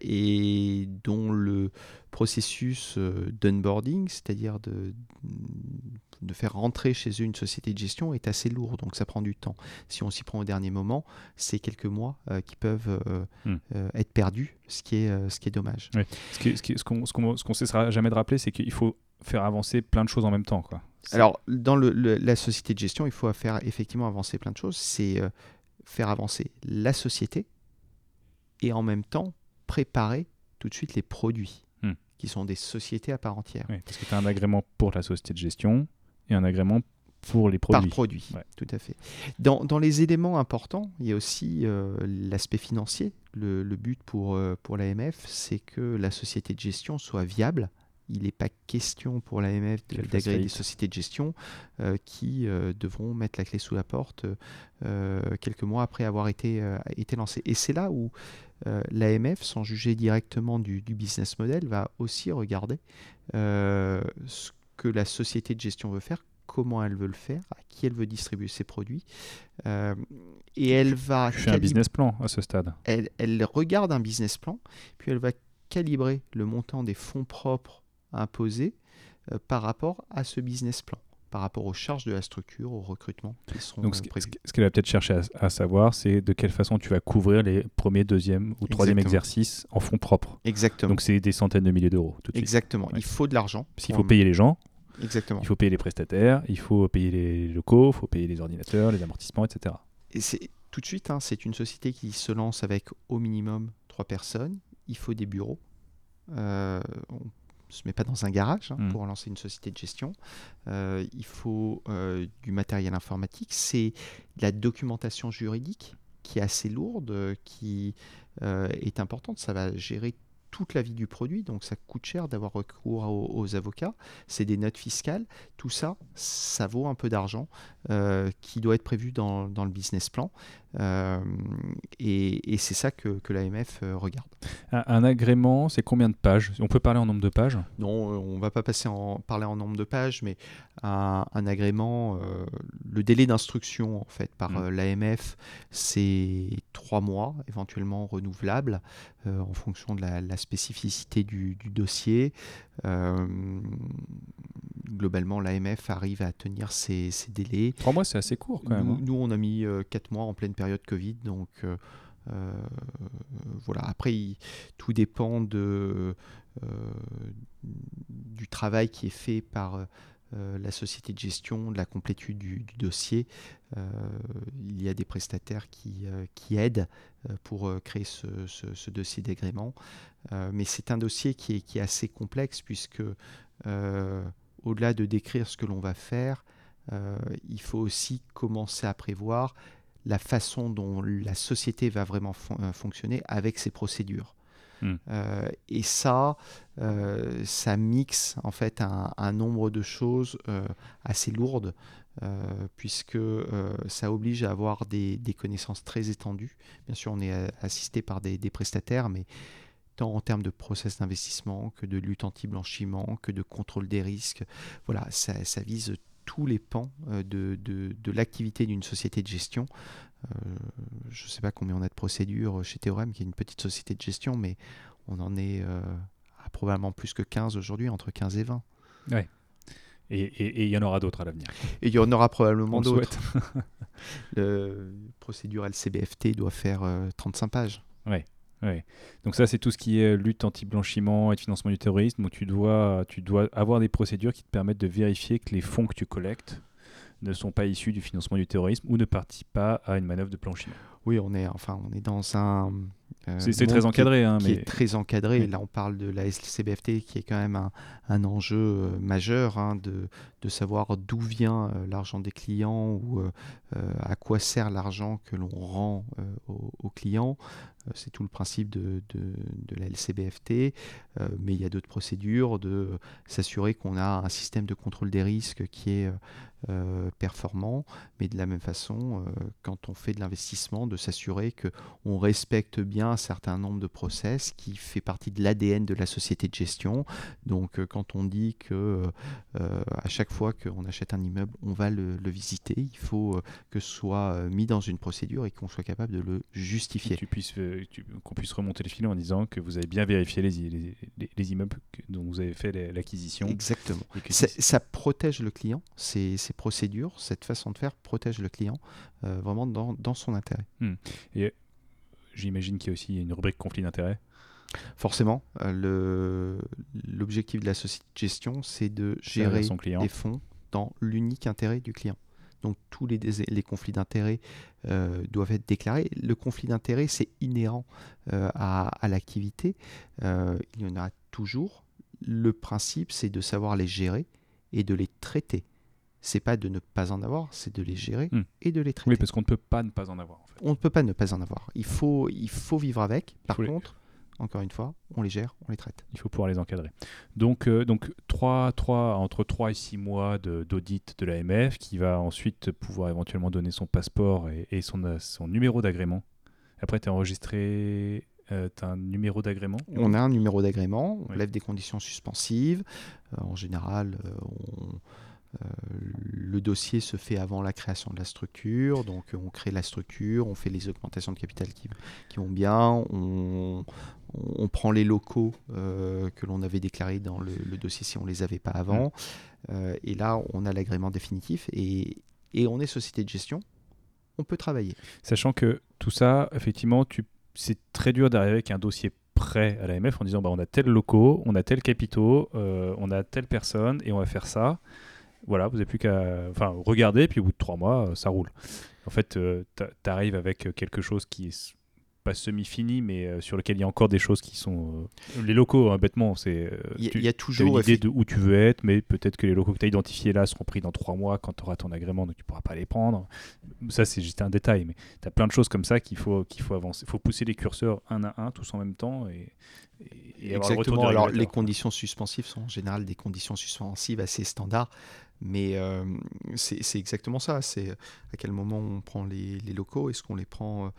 et dont le processus d'onboarding, c'est-à-dire de, de faire rentrer chez eux une société de gestion est assez lourd, donc ça prend du temps. Si on s'y prend au dernier moment, c'est quelques mois euh, qui peuvent euh, hmm. euh, être perdus, ce qui est, ce qui est dommage. Ce qu'on ne cessera jamais de rappeler, c'est qu'il faut faire avancer plein de choses en même temps. Quoi. Alors, dans le, la société de gestion, il faut faire effectivement avancer plein de choses. C'est faire avancer la société et en même temps préparer tout de suite les produits hmm. qui sont des sociétés à part entière. parce que tu as un agrément pour la société de gestion, et un agrément pour les produits. Par produit, tout à fait. Dans, dans, les éléments importants, il y a aussi euh, l'aspect financier. Le, le, but pour, euh, pour l'AMF, c'est que la société de gestion soit viable. Il n'est pas question pour l'AMF d'agréer des sociétés de gestion euh, qui devront mettre la clé sous la porte quelques mois après avoir été, été lancées. Et c'est là où l'AMF, sans juger directement du, du, business model, va aussi regarder ce que la société de gestion veut faire, comment elle veut le faire, à qui elle veut distribuer ses produits. Euh, et elle va... Je fais un business plan à ce stade. Elle, elle, regarde un business plan, puis elle va calibrer le montant des fonds propres imposés euh, par rapport à ce business plan par rapport aux charges de la structure, au recrutement qui sont Donc, ce, ce qu'elle va peut-être chercher à, savoir, c'est de quelle façon tu vas couvrir les premiers, deuxième ou troisième exercices en fonds propres. Exactement. Donc, c'est des centaines de milliers d'euros. Exactement. Il faut de l'argent. Qu'il faut payer les gens. Exactement. Il faut payer les prestataires, il faut payer les locaux, il faut payer les ordinateurs, les amortissements, etc. Et c'est tout de suite, hein, c'est une société qui se lance avec au minimum trois personnes. Il faut des bureaux. Euh, on se met pas dans un garage hein, Mm. pour lancer une société de gestion. Euh, il faut euh, du matériel informatique. C'est de la documentation juridique qui est assez lourde, qui euh, est importante. Ça va gérer toute la vie du produit, donc ça coûte cher d'avoir recours aux, aux avocats. C'est des notes fiscales. Tout ça, ça vaut un peu d'argent qui doit être prévu dans, dans le business plan. Euh, et et c'est ça que, que l'AMF euh, regarde. Un, un agrément, c'est combien de pages? On peut parler en nombre de pages? Non, euh, on va pas passer en parler en nombre de pages, mais un, un agrément, euh, le délai d'instruction en fait par Mm. l'AMF, c'est trois mois, éventuellement renouvelable euh, en fonction de la, la spécificité du, du dossier. Euh, globalement, l'AMF arrive à tenir ces délais. Trois mois, c'est assez court quand même. Nous, hein. nous, on a mis 4 mois en pleine période Covid, donc euh, euh, voilà. Après, il- tout dépend de, euh, du travail qui est fait par euh, la société de gestion, de la complétude du, du dossier. Euh, il y a des prestataires qui, euh, qui aident euh, pour euh, créer ce, ce- ce dossier d'agrément. Euh, mais c'est un dossier qui est, qui est assez complexe puisque euh, au-delà de décrire ce que l'on va faire, euh, il faut aussi commencer à prévoir la façon dont la société va vraiment fon- euh, fonctionner avec ses procédures. Hmm. Euh, et ça, euh, ça mixe en fait un, un nombre de choses assez lourdes, puisque ça oblige à avoir des, des connaissances très étendues. Bien sûr, on est assisté par des, des prestataires, mais tant en termes de process d'investissement que de lutte anti-blanchiment, que de contrôle des risques, voilà, ça, ça vise tous les pans euh, de, de- de l'activité d'une société de gestion. Euh, je ne sais pas combien on a de procédures chez Théorème, qui est une petite société de gestion, mais on en est euh, à probablement plus que 15 aujourd'hui, entre 15 et 20. Et et- il y en aura d'autres à l'avenir. Et il y en aura probablement le d'autres. La procédure LCBFT doit faire euh, 35 pages. Ouais. Donc ça, c'est tout ce qui est lutte anti-blanchiment et de financement du terrorisme, où tu dois, tu dois avoir des procédures qui te permettent de vérifier que les fonds que tu collectes ne sont pas issus du financement du terrorisme ou ne participent pas à une manœuvre de blanchiment. Oui, on est, enfin, on est dans un. C'est très qui encadré, qui est très encadré. Oui. Là, on parle de la LCBFT qui est quand même un, un enjeu euh, majeur hein, de, de savoir d'où vient euh, l'argent des clients ou euh, à quoi sert l'argent que l'on rend aux, aux clients. C'est tout le principe de, de- de la LCBFT. Mais il y a d'autres procédures de s'assurer qu'on a un système de contrôle des risques qui est performant. Mais de la même façon, quand on fait de l'investissement, de s'assurer que on respecte bien un certain nombre de process qui fait partie de l'ADN de la société de gestion. Donc euh, quand on dit que euh, à chaque fois qu'on achète un immeuble, on va le, le visiter, il faut euh, que ce soit euh, mis dans une procédure et qu'on soit capable de le justifier. tu puisses, euh, tu- qu'on puisse remonter le filon en disant que vous avez bien vérifié les, i- les, les- les immeubles dont vous avez fait l'acquisition. Exactement. et Ça, protège le client, ces, ces procédures, cette façon de faire protège le client euh, vraiment dans, dans son intérêt. J'imagine qu'il y a aussi une rubrique conflit d'intérêts. Forcément, euh, l'objectif de la société de gestion, c'est de gérer son client. des fonds dans l'unique intérêt du client. Donc tous les, conflits d'intérêts euh, doivent être déclarés. Le conflit d'intérêts, c'est inhérent euh, à, à l'activité. Il y en a toujours. Le principe, c'est de savoir les gérer et de les traiter. C'est pas de ne pas en avoir, c'est de les gérer Hmm. et de les traiter. Oui, parce qu'on ne peut pas ne pas en avoir. En fait. On ne peut pas ne pas en avoir. Il faut, il faut vivre avec. Par les- contre, encore une fois, on les gère, on les traite. Il faut pouvoir les encadrer. Donc, euh, donc 3, 3, entre 3 et 6 mois de- d'audit de, l'AMF qui va ensuite pouvoir éventuellement donner son passeport et, et son, euh, son numéro d'agrément. Après, tu es enregistré, tu as un numéro d'agrément? On a un numéro d'agrément, on Oui. lève des conditions suspensives. Euh, en général, euh, on- euh, le dossier se fait avant la création de la structure, donc euh, on crée la structure, on fait les augmentations de capital qui, vont bien, on, prend les locaux euh, que l'on avait déclarés dans le, dossier si on ne les avait pas avant, Euh, et là on a l'agrément définitif et, on est société de gestion, on peut travailler. Sachant que tout ça, effectivement, c'est très dur d'arriver avec un dossier prêt à l'AMF en disant bah, on a tel locaux, on a tel capitaux, on a telle personne et on va faire ça. Voilà, vous n'avez plus qu'à enfin, regarder, puis au bout de trois mois, ça roule. En fait, tu arrives avec quelque chose qui est pas semi-fini, mais euh, sur lequel il y a encore des choses qui sont. Euh, les locaux, hein, bêtement, c'est. Euh, il y, a toujours. une idée de où tu veux être, mais peut-être que les locaux que tu as identifiés là seront pris dans trois mois quand tu auras ton agrément, donc tu pourras pas les prendre. Ça, c'est juste un détail, mais tu as plein de choses comme ça qu'il faut, qu'il faut avancer. Il faut pousser les curseurs un à un, tous en même temps. Et, Exactement. Alors, les conditions suspensives sont en général des conditions suspensives assez standards. Mais c'est exactement ça. C'est à quel moment on prend les, locaux? Est-ce qu'on les prend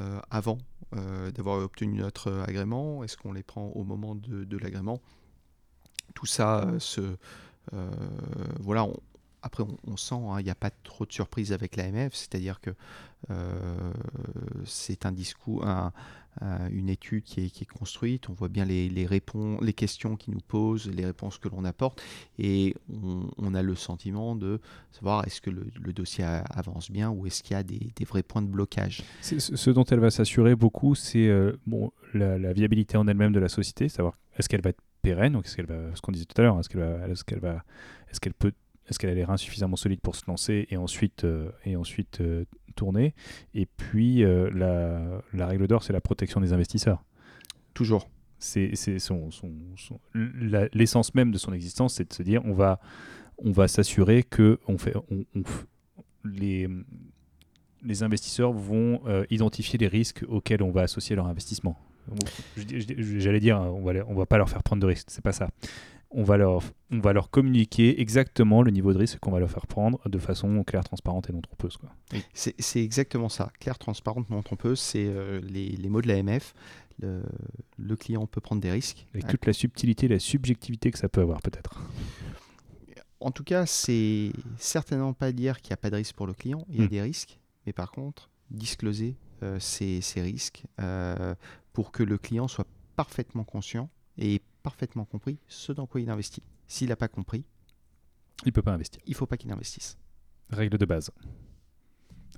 euh, avant euh, d'avoir obtenu notre agrément? Est-ce qu'on les prend au moment de, l'agrément? Tout ça, euh, se, voilà, après, on, sent, hein, il n'y a pas trop de surprise avec l'AMF, c'est-à-dire que c'est un discours, une étude qui est, construite, on voit bien les, les, les questions qu'ils nous posent, les réponses que l'on apporte, et on, a le sentiment de savoir est-ce que le, dossier avance bien ou est-ce qu'il y a des, vrais points de blocage. Ce dont elle va s'assurer beaucoup, c'est euh, bon, la, viabilité en elle-même de la société, savoir est-ce qu'elle va être pérenne, donc est-ce qu'elle va, ce qu'on disait tout à l'heure, est-ce qu'elle va, est-ce qu'elle va, est-ce qu'elle peut est-ce qu'elle a l'air insuffisamment solide pour se lancer et ensuite, euh, et ensuite euh, tourner Et puis, euh, la, la, règle d'or, c'est la protection des investisseurs. Toujours. C'est son, son, l'essence même de son existence, c'est de se dire on va, on va s'assurer que on fait, on, les, les investisseurs vont identifier les risques auxquels on va associer leur investissement. J'allais dire, on va, on va pas leur faire prendre de risques, c'est pas ça on va, leur, on va leur communiquer exactement le niveau de risque qu'on va leur faire prendre de façon claire, transparente et non trompeuse. C'est exactement ça. Claire, transparente, non trompeuse, c'est euh, les, mots de l'AMF. Le, le, client peut prendre des risques. Avec toute la subtilité, la subjectivité que ça peut avoir peut-être. En tout cas, c'est certainement pas dire qu'il n'y a pas de risque pour le client. Il y a hmm. des risques, mais par contre, discloser euh, ces, risques euh, pour que le client soit parfaitement conscient et parfaitement compris ce dans quoi il investit. S'il n'a pas compris, il ne peut pas investir. Il ne faut pas qu'il investisse. Règle de base.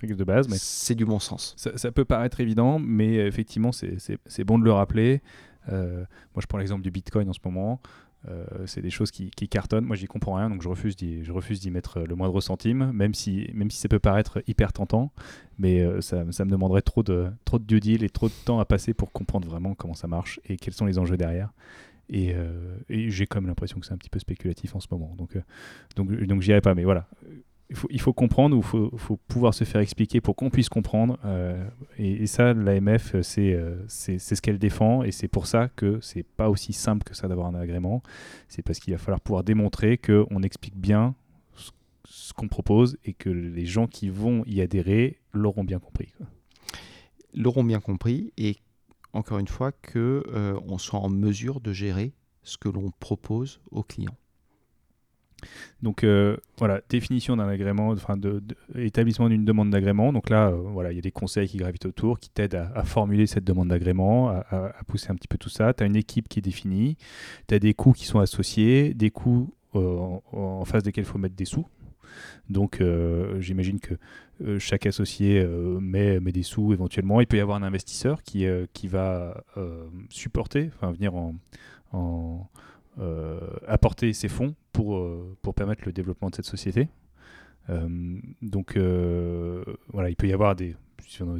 Règle de base, mais c'est du bon sens. Ça, peut paraître évident, mais effectivement, c'est bon de le rappeler. Euh, moi, je prends l'exemple du Bitcoin en ce moment. Euh, c'est des choses qui, cartonnent. Moi, j'y comprends rien, donc je refuse d'y, je refuse d'y mettre le moindre centime, même si, même si ça peut paraître hyper tentant. Mais euh, ça, ça, me demanderait trop de, trop de due deal et trop de temps à passer pour comprendre vraiment comment ça marche et quels sont les enjeux derrière. Euh, et, j'ai quand même l'impression que c'est un petit peu spéculatif en ce moment. Donc, euh, donc, donc j'y pas. Mais voilà, il faut, comprendre ou il faut, faut, pouvoir se faire expliquer pour qu'on puisse comprendre. Euh, et, ça, l'AMF, c'est c'est ce qu'elle défend. Et c'est pour ça que c'est pas aussi simple que ça d'avoir un agrément. C'est parce qu'il va falloir pouvoir démontrer qu'on explique bien ce, qu'on propose et que les gens qui vont y adhérer l'auront bien compris. L'auront bien compris et encore une fois, que euh, soit en mesure de gérer ce que l'on propose aux clients. Donc euh, voilà, définition d'un agrément, enfin de, établissement d'une demande d'agrément. Donc là, euh, voilà, il y a des conseils qui gravitent autour, qui t'aident à, formuler cette demande d'agrément, à, pousser un petit peu tout ça. Tu as une équipe qui est définie, tu as des coûts qui sont associés, des coûts en, en, face desquels il faut mettre des sous. Donc euh, j'imagine que euh, chaque associé euh, met, met, des sous éventuellement. Il peut y avoir un investisseur qui, qui va supporter, enfin venir en, apporter ses fonds pour, pour permettre le développement de cette société. donc voilà, il peut y avoir des,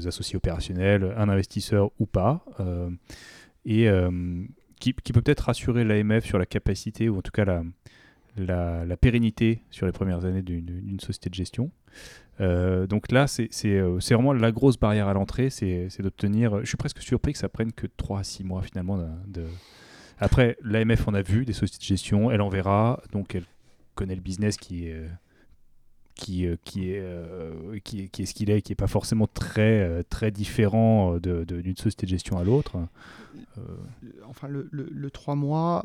associés opérationnels, un investisseur ou pas, et qui, peut peut-être rassurer l'AMF sur la capacité, ou en tout cas la, la, pérennité sur les premières années d'une société de gestion. Euh, donc là, euh, c'est vraiment la grosse barrière à l'entrée, c'est d'obtenir. Je suis presque surpris que ça prenne que 3 à 6 mois finalement. De, Après, l'AMF en a vu des sociétés de gestion, elle en verra, donc elle connaît le business qui est. Qui, qui, est, qui, est, qui est ce qu'il est, qui n'est pas forcément très, très différent d'une de, société de gestion à l'autre. Enfin, le, le, le 3 mois,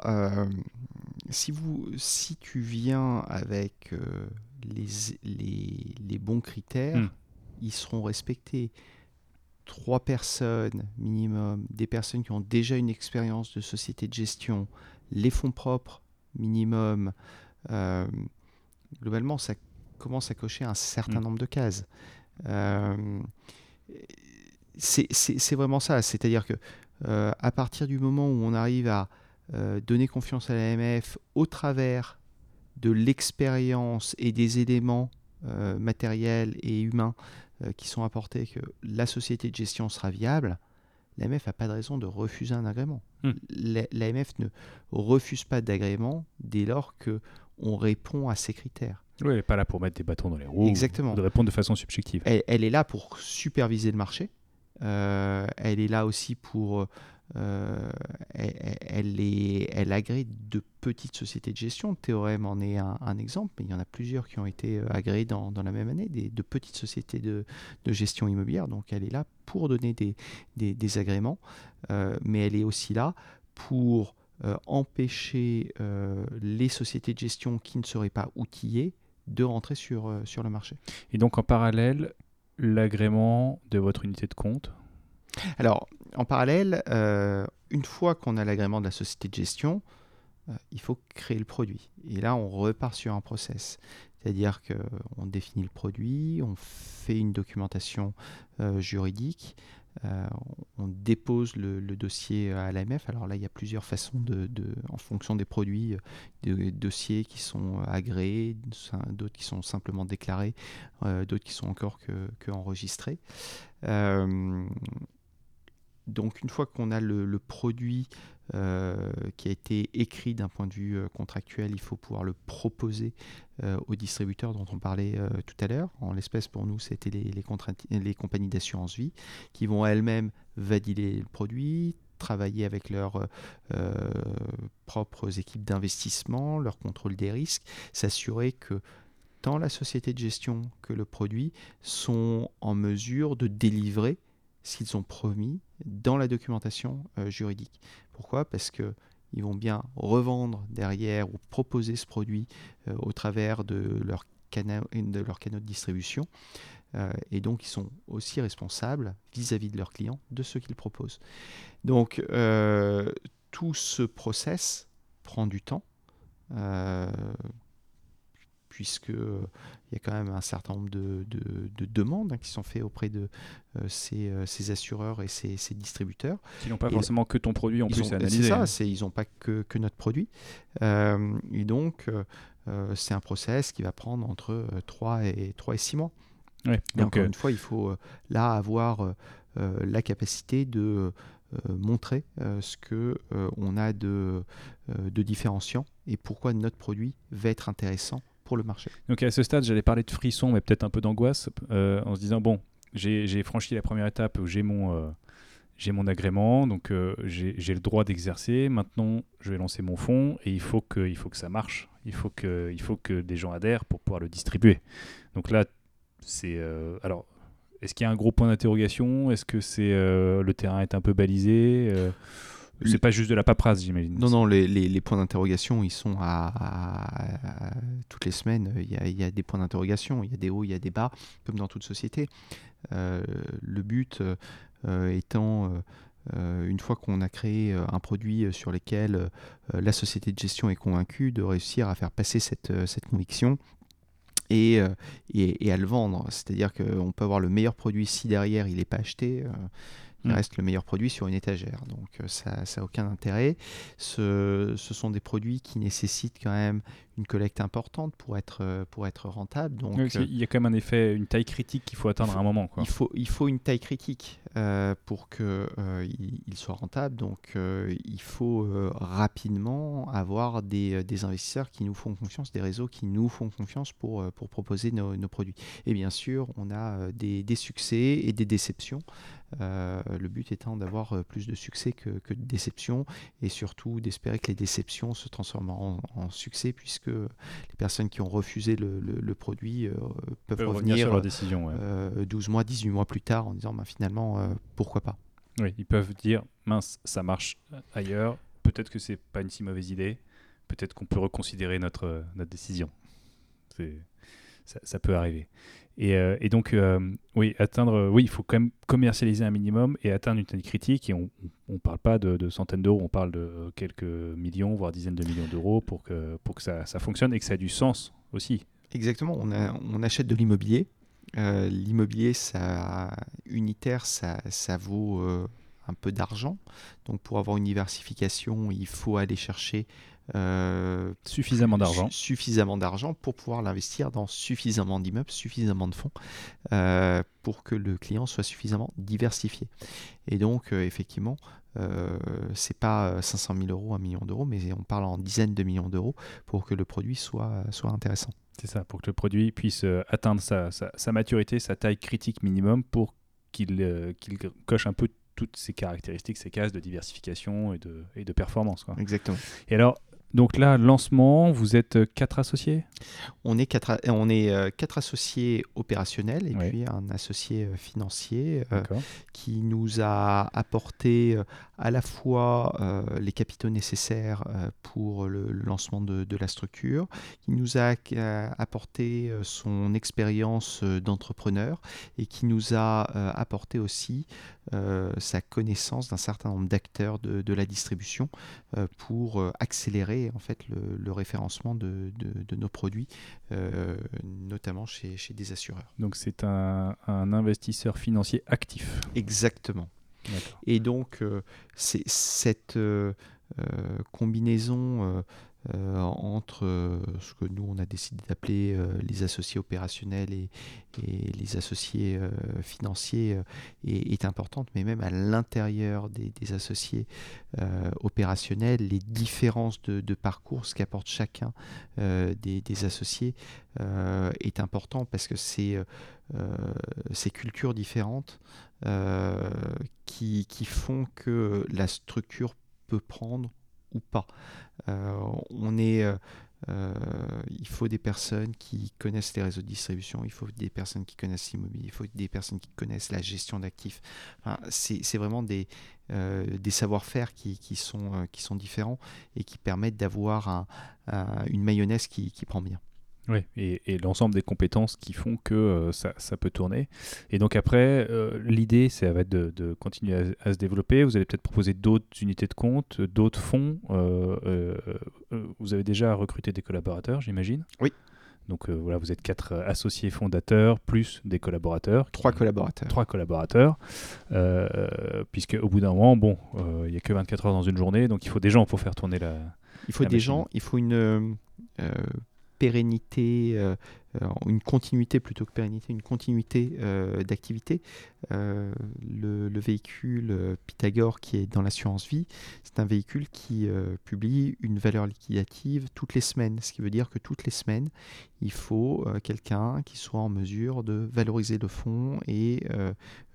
si, vous, si tu viens avec euh, les, les, les, bons critères, hmm. ils seront respectés. Trois personnes minimum, des personnes qui ont déjà une expérience de société de gestion, les fonds propres minimum, euh, globalement, ça commence à cocher un certain hmm. nombre de cases. Euh, c'est vraiment ça, c'est-à-dire que à partir du moment où on arrive à donner confiance à l'AMF au travers de l'expérience et des éléments matériels et humains qui sont apportés, que la société de gestion sera viable, l'AMF n'a pas de raison de refuser un agrément. Hmm. L'AMF ne refuse pas d'agrément dès lors que on répond à ces critères. Oui, elle n'est pas là pour mettre des bâtons dans les roues. Exactement. de répondre de façon subjective. Elle, est là pour superviser le marché. Euh, elle est là aussi pour euh, elle, est, elle agrée de petites sociétés de gestion. Théorème en est un, exemple, mais il y en a plusieurs qui ont été euh, agréées dans, dans la même année, des, de petites sociétés de, de, gestion immobilière. Donc elle est là pour donner des, des, agréments, euh, mais elle est aussi là pour empêcher les sociétés de gestion qui ne seraient pas outillées de rentrer sur, sur le marché. Et donc en parallèle, l'agrément de votre unité de compte? Alors, en parallèle, euh, une fois qu'on a l'agrément de la société de gestion, euh, il faut créer le produit. Et là, on repart sur un process. C'est-à-dire qu'on définit le produit, on fait une documentation euh, juridique, on dépose le, dossier à l'AMF. Alors là, il y a plusieurs façons de, en fonction des produits, des dossiers qui sont agréés, d'autres qui sont simplement déclarés, d'autres qui sont encore que enregistrés. Donc une fois qu'on a le, produit euh, qui a été écrit d'un point de vue euh, contractuel, il faut pouvoir le proposer euh, aux distributeurs dont on parlait tout à l'heure. En l'espèce pour nous, c'était les, les, compagnies d'assurance vie qui vont elles-mêmes valider le produit, travailler avec leurs propres équipes d'investissement, leur contrôle des risques, s'assurer que tant la société de gestion que le produit sont en mesure de délivrer ce qu'ils ont promis dans la documentation euh, juridique. Pourquoi? Parce que ils vont bien revendre derrière ou proposer ce produit euh, au travers de leur, de leur canaux de distribution. Euh, et donc, ils sont aussi responsables vis-à-vis de leurs clients de ce qu'ils proposent. Donc, tout ce process prend du temps puisque euh, il y a quand même un certain nombre de, demandes hein, qui sont faites auprès de euh, euh, ces, assureurs et ces, distributeurs. Ils n'ont pas forcément que ton produit en plus à analyser. C'est ça, ils n'ont pas que, notre produit. et donc, c'est un process qui va prendre entre 3 et, 3 et 6 mois. donc, encore une fois, il faut là avoir la capacité de montrer ce que on a de, de différenciant et pourquoi notre produit va être intéressant le marché. Donc à ce stade, j'allais parler de frisson, mais peut-être un peu d'angoisse, euh, en se disant, bon, j'ai franchi la première étape j'ai mon, euh, j'ai mon agrément, donc euh, j'ai le droit d'exercer. Maintenant, je vais lancer mon fonds et il faut que, il faut que ça marche. Il faut que, il faut que des gens adhèrent pour pouvoir le distribuer. Donc là, c'est... alors, est-ce qu'il y a un gros point d'interrogation? Est-ce que c'est le terrain est un peu balisé c'est pas juste de la paperasse, j'imagine. Non, non, les, points d'interrogation, ils sont à, toutes les semaines. Il y, a, des points d'interrogation, il y a des hauts, il y a des bas, comme dans toute société. Euh, le but euh, étant, euh, une fois qu'on a créé un produit sur lequel la société de gestion est convaincue, de réussir à faire passer cette, conviction et, à le vendre. C'est-à-dire qu'on peut avoir le meilleur produit si derrière il n'est pas acheté il mm. reste le meilleur produit sur une étagère. Donc euh, ça n'a aucun intérêt. Ce, ce, sont des produits qui nécessitent quand même une collecte importante pour être, euh, pour être rentable. Donc, il y a quand même un effet, une taille critique qu'il faut atteindre à un moment. Quoi. Il, faut, il faut une taille critique euh, pour qu'il euh, il soit rentable. Donc il faut rapidement avoir des, des, investisseurs qui nous font confiance, des réseaux qui nous font confiance pour, pour proposer nos, nos produits. Et bien sûr, on a des, des succès et des déceptions. Le but étant d'avoir plus de succès que, que, de déceptions et surtout d'espérer que les déceptions se transforment en, en succès puisque les personnes qui ont refusé le, produit euh, peuvent, revenir sur leur décision. 12 euh, mois, 18 mois plus tard en disant bah, finalement, euh, pourquoi pas Oui, ils peuvent dire mince, ça marche ailleurs, peut-être que c'est pas une si mauvaise idée, peut-être qu'on peut reconsidérer notre, notre décision. Ça, peut arriver. Euh, et, donc, euh, oui, atteindre, euh, oui, il faut quand même commercialiser un minimum et atteindre une taille critique. Et on ne parle pas de, centaines d'euros, on parle de quelques millions, voire dizaines de millions d'euros pour que, pour que ça, ça, fonctionne et que ça ait du sens aussi. Exactement, on, on achète de l'immobilier. l'immobilier, ça, unitaire, ça, ça vaut un peu d'argent. Donc pour avoir une diversification, il faut aller chercher euh, suffisamment d'argent. suffisamment d'argent pour pouvoir l'investir dans suffisamment d'immeubles, suffisamment de fonds euh, pour que le client soit suffisamment diversifié. Et donc, euh, effectivement, c'est pas 500 000 euros, 1 million d'euros, mais on parle en dizaines de millions d'euros pour que le produit soit, soit intéressant. C'est ça, pour que le produit puisse atteindre sa, sa, maturité, sa taille critique minimum pour qu'il qu'il coche un peu toutes ces caractéristiques, ces cases de diversification et de, et de performance. Quoi. Exactement. Et alors, donc là, lancement, vous êtes euh, quatre associés? On est quatre, on est euh, quatre associés opérationnels et puis un associé euh, financier qui nous a apporté à la fois les capitaux nécessaires pour le, lancement de, la structure, qui nous a apporté son expérience d'entrepreneur et qui nous a apporté aussi sa connaissance d'un certain nombre d'acteurs de, de, la distribution pour accélérer en fait le, référencement de, nos produits, euh, notamment chez, des assureurs. Donc c'est un, investisseur financier actif. Exactement. Et donc euh, c'est cette euh, combinaison euh, entre euh, ce que nous on a décidé d'appeler euh, les associés opérationnels et, les associés financiers est, importante, mais même à l'intérieur des, associés opérationnels, les différences de, parcours, ce qu'apporte chacun des, associés est important parce que c'est ces cultures différentes qui, qui font que la structure peut prendre ou pas. Euh, on est, euh, euh, il faut des personnes qui connaissent les réseaux de distribution, il faut des personnes qui connaissent l'immobilier, il faut des personnes qui connaissent la gestion d'actifs. c'est vraiment des, des savoir-faire qui, qui, sont, qui sont différents et qui permettent d'avoir une mayonnaise qui, qui prend bien. Oui, et, l'ensemble des compétences qui font que euh, ça, peut tourner. Et donc après, euh, l'idée, ça va être de, continuer à, se développer. Vous allez peut-être proposer d'autres unités de compte, d'autres fonds. Euh, vous avez déjà recruté des collaborateurs, j'imagine Oui. Donc voilà, vous êtes quatre associés fondateurs, plus des collaborateurs. Trois collaborateurs. Trois collaborateurs. puisque au bout d'un moment, bon, il n'y a que 24 heures dans une journée, donc il faut des gens pour faire tourner la... Il faut des gens, il faut une pérennité, euh, euh, une continuité plutôt que pérennité, une continuité euh, d'activité. Le, véhicule Pythagore qui est dans l'assurance vie, c'est un véhicule qui publie une valeur liquidative toutes les semaines, ce qui veut dire que toutes les semaines, il faut quelqu'un qui soit en mesure de valoriser le fonds et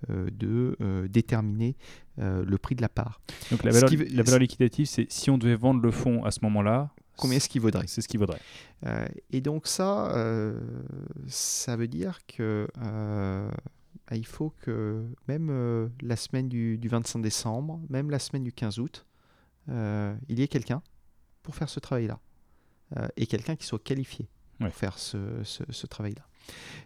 de déterminer le prix de la part. Donc la valeur, la valeur liquidative, c'est si on devait vendre le fonds à ce moment-là, combien est-ce qu'il vaudrait. C'est ce qu'il vaudrait. Euh, et donc ça, euh, ça veut dire que euh, bah, il faut que même la semaine du, 25 décembre, même la semaine du 15 août, il y ait quelqu'un pour faire ce travail-là. et quelqu'un qui soit qualifié pour faire ce, ce travail-là.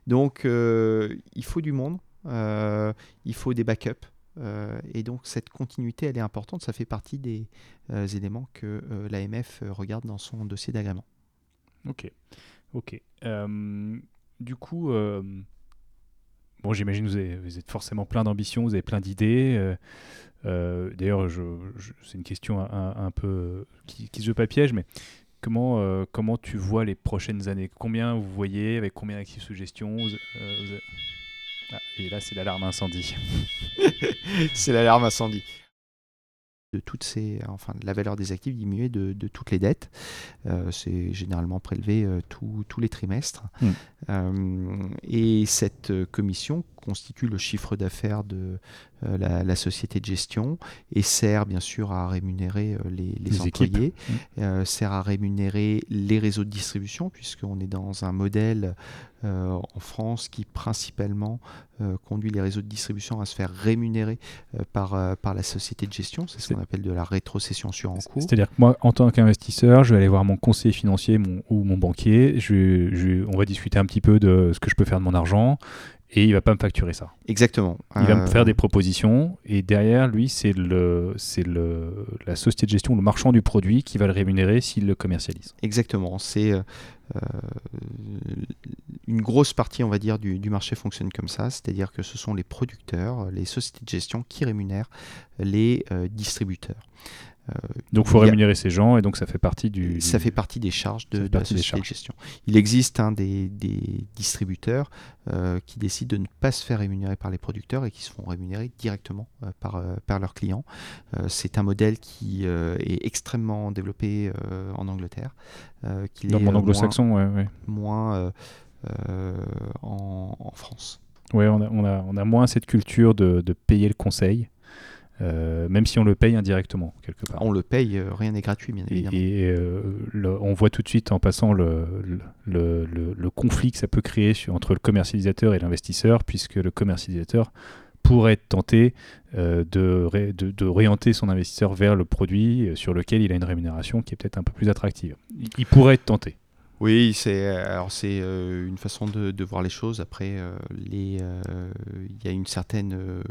Donc il faut du monde, il faut des backups. Euh, et donc cette continuité, elle est importante. Ça fait partie des euh, éléments que euh, l'AMF regarde dans son dossier d'agrément. Ok, ok. du coup, bon, j'imagine que vous, vous, êtes forcément plein d'ambition, vous avez plein d'idées. D'ailleurs, c'est une question un, peu qui, qui, se pas piège, mais comment, comment tu vois les prochaines années? Combien vous voyez? Avec combien d'actifs sous gestion? Ah, et là, c'est l'alarme incendie. c'est l'alarme incendie de toutes ces, enfin, la valeur des actifs diminuée de, toutes les dettes. Euh, c'est généralement prélevé euh, tous les trimestres. Hmm. Euh, et cette commission constitue le chiffre d'affaires de la, société de gestion et sert bien sûr à rémunérer les, employés, hmm. sert à rémunérer les réseaux de distribution, puisqu'on est dans un modèle en France qui principalement conduit les réseaux de distribution à se faire rémunérer par, par la société de gestion. C'est ce qu'on appelle de la rétrocession sur en cours. C'est-à-dire que moi, en tant qu'investisseur, je vais aller voir mon conseiller financier ou mon banquier. Je, on va discuter un petit peu de ce que je peux faire de mon argent et il va pas me facturer ça. Exactement. Il va me faire des propositions et derrière lui c'est le c'est le la société de gestion, le marchand du produit qui va le rémunérer s'il le commercialise. Exactement. C'est une grosse partie, on va dire, du, du marché fonctionne comme ça, c'est-à-dire que ce sont les producteurs, les sociétés de gestion qui rémunèrent les distributeurs. Euh, donc il faut rémunérer ces gens et donc ça fait partie du. Ça fait partie des charges de, la société de gestion. Il existe hein, des, distributeurs euh, qui décident de ne pas se faire rémunérer par les producteurs et qui se font rémunérer directement euh, par, par leurs clients. c'est un modèle qui est extrêmement développé en Angleterre. Dans mon anglo-saxon, ouais, Moins en, France. Oui, on a, on, a, on a, moins cette culture de, de payer le conseil. Euh, même si on le paye indirectement quelque part. On le paye, euh, rien n'est gratuit bien évidemment. Et, euh, on voit tout de suite en passant le, le, le, conflit que ça peut créer entre le commercialisateur et l'investisseur, puisque le commercialisateur pourrait être tenté de, de, de, orienter son investisseur vers le produit sur lequel il a une rémunération qui est peut-être un peu plus attractive. Il, pourrait être tenté. Oui, c'est alors c'est une façon de, de, voir les choses. Après, les il y a une certaine euh,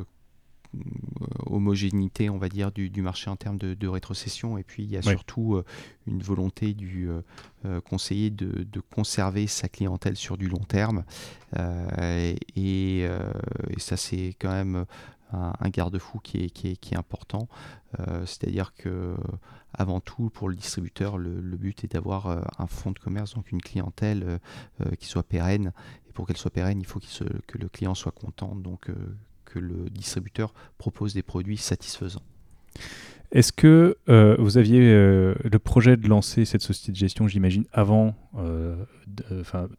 homogénéité, on va dire, du, marché en termes de, rétrocession. Et puis, il y a surtout euh, une volonté du euh, conseiller de, conserver sa clientèle sur du long terme. Et, ça, c'est quand même un, garde-fou qui est, qui, est, important. C'est-à-dire que avant tout, pour le distributeur, le, but est d'avoir un fonds de commerce, donc une clientèle qui soit pérenne. Et pour qu'elle soit pérenne, il faut que le client soit content, donc que le distributeur propose des produits satisfaisants. Est-ce que euh, vous aviez euh, le projet de lancer cette société de gestion, j'imagine, avant, euh,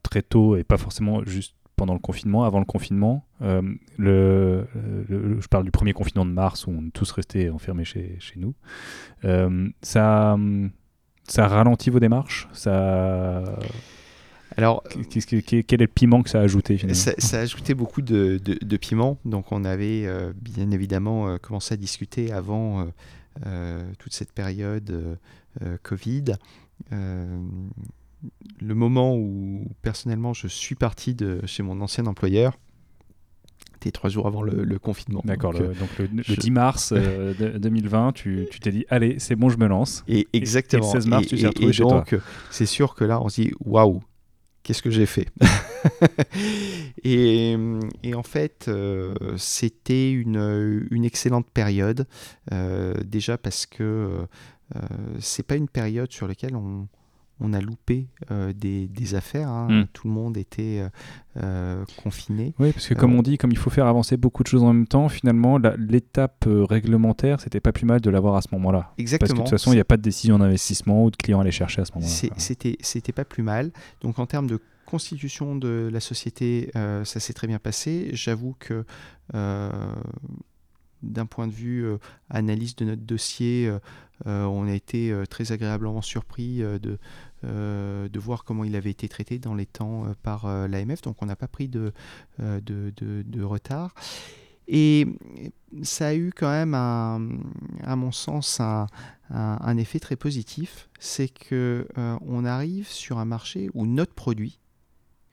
très tôt et pas forcément juste pendant le confinement, avant le confinement Je parle du premier confinement de mars où on est tous restés enfermés chez, chez nous. ça, ça ralentit vos démarches? Ça... Alors, quel est le piment que ça a ajouté finalement ça, a ajouté beaucoup de, de, piment. Donc, on avait euh, bien évidemment euh, commencé à discuter avant euh, toute cette période Covid. le moment où personnellement je suis parti de chez mon ancien employeur, c'était trois jours avant le, confinement. D'accord, donc, le, 10 mars 2020, tu t'es dit, allez, c'est bon, je me lance. Et exactement. Et, le 16 mars, tu t'es retrouvé chez donc, c'est sûr que là, on se dit, waouh, qu'est-ce que j'ai fait et, en fait, euh, c'était une, excellente période, euh, déjà parce que euh, c'est pas une période sur laquelle on, on a loupé euh, des, affaires. Hein. Hmm. Tout le monde était euh, euh, confiné. Oui, parce que comme on dit, comme il faut faire avancer beaucoup de choses en même temps, finalement, l'étape réglementaire, c'était pas plus mal de l'avoir à ce moment-là. Exactement. Parce que de toute façon, il n'y a pas de décision d'investissement ou de client à aller chercher à ce moment-là. C'était, c'était pas plus mal. Donc en termes de constitution de la société, ça s'est très bien passé. J'avoue que d'un point de vue analyse de notre dossier, on a été très agréablement surpris de, euh, de voir comment il avait été traité dans les temps euh, par euh, l'AMF. Donc on n'a pas pris de, de, retard. Et ça a eu quand même, à mon sens, un, effet très positif. C'est que on arrive sur un marché où notre produit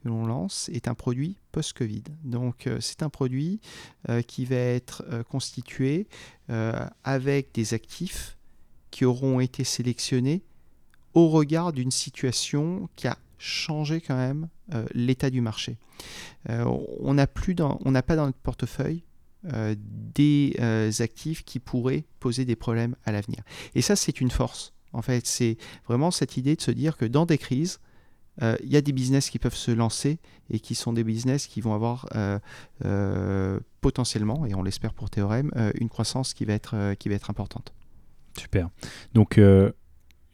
que l'on lance est un produit post-Covid. Donc c'est un produit qui va être constitué avec des actifs qui auront été sélectionnés au regard d'une situation qui a changé quand même euh, l'état du marché. Euh, on n'a plus pas dans notre portefeuille euh, des actifs qui pourraient poser des problèmes à l'avenir. Et ça, c'est une force. En fait, c'est vraiment cette idée de se dire que dans des crises, il y a des business qui peuvent se lancer et qui sont des business qui vont avoir potentiellement, et on l'espère pour Théorème, une croissance qui va être, qui va être importante. Super. Donc,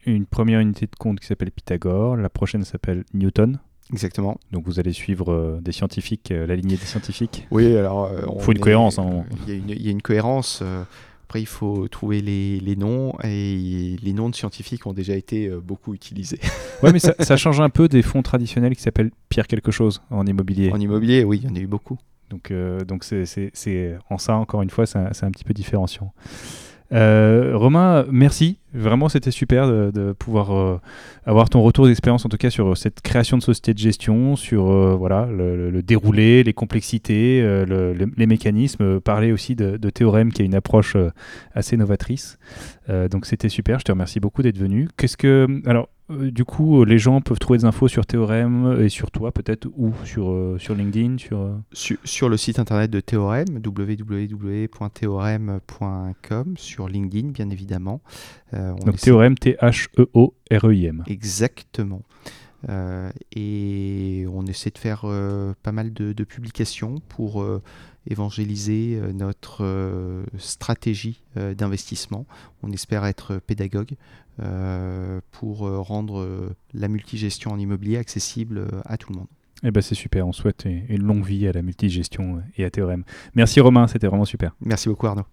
une première unité de compte qui s'appelle Pythagore, la prochaine s'appelle Newton. Exactement. Donc vous allez suivre euh, des scientifiques, euh, la lignée des scientifiques. Oui, alors. Il euh, faut une cohérence. Hein. Il y, a une cohérence. après, il faut trouver les, les, noms et les noms de scientifiques ont déjà été beaucoup utilisés. ouais, mais ça, ça, change un peu des fonds traditionnels qui s'appellent Pierre quelque chose en immobilier. En immobilier, oui, il y en a eu beaucoup. Donc, donc c'est en ça, encore une fois, c'est un, un, petit peu différenciant. Romain, merci. Vraiment, c'était super de, pouvoir euh, avoir ton retour d'expérience, en tout cas sur cette création de société de gestion, sur euh, voilà le, déroulé, les complexités, les mécanismes. Parler aussi de, Théorème, qui a une approche assez novatrice. donc, c'était super. Je te remercie beaucoup d'être venu. Qu'est-ce que alors euh, du coup, les gens peuvent trouver des infos sur Théorème et sur toi peut-être, ou sur, sur LinkedIn sur... sur... le site internet de Théorème, www.théorème.com, sur LinkedIn bien évidemment. Donc Théorème, T-H-E-O-R-E-I-M. Exactement. et on essaie de faire pas mal de, de publications pour évangéliser euh, notre euh, stratégie euh, d'investissement. On espère être pédagogue pour rendre la multigestion en immobilier accessible à tout le monde. Eh ben c'est super, on souhaite une longue vie à la multigestion et à Théorème. Merci Romain, c'était vraiment super. Merci beaucoup Arnaud.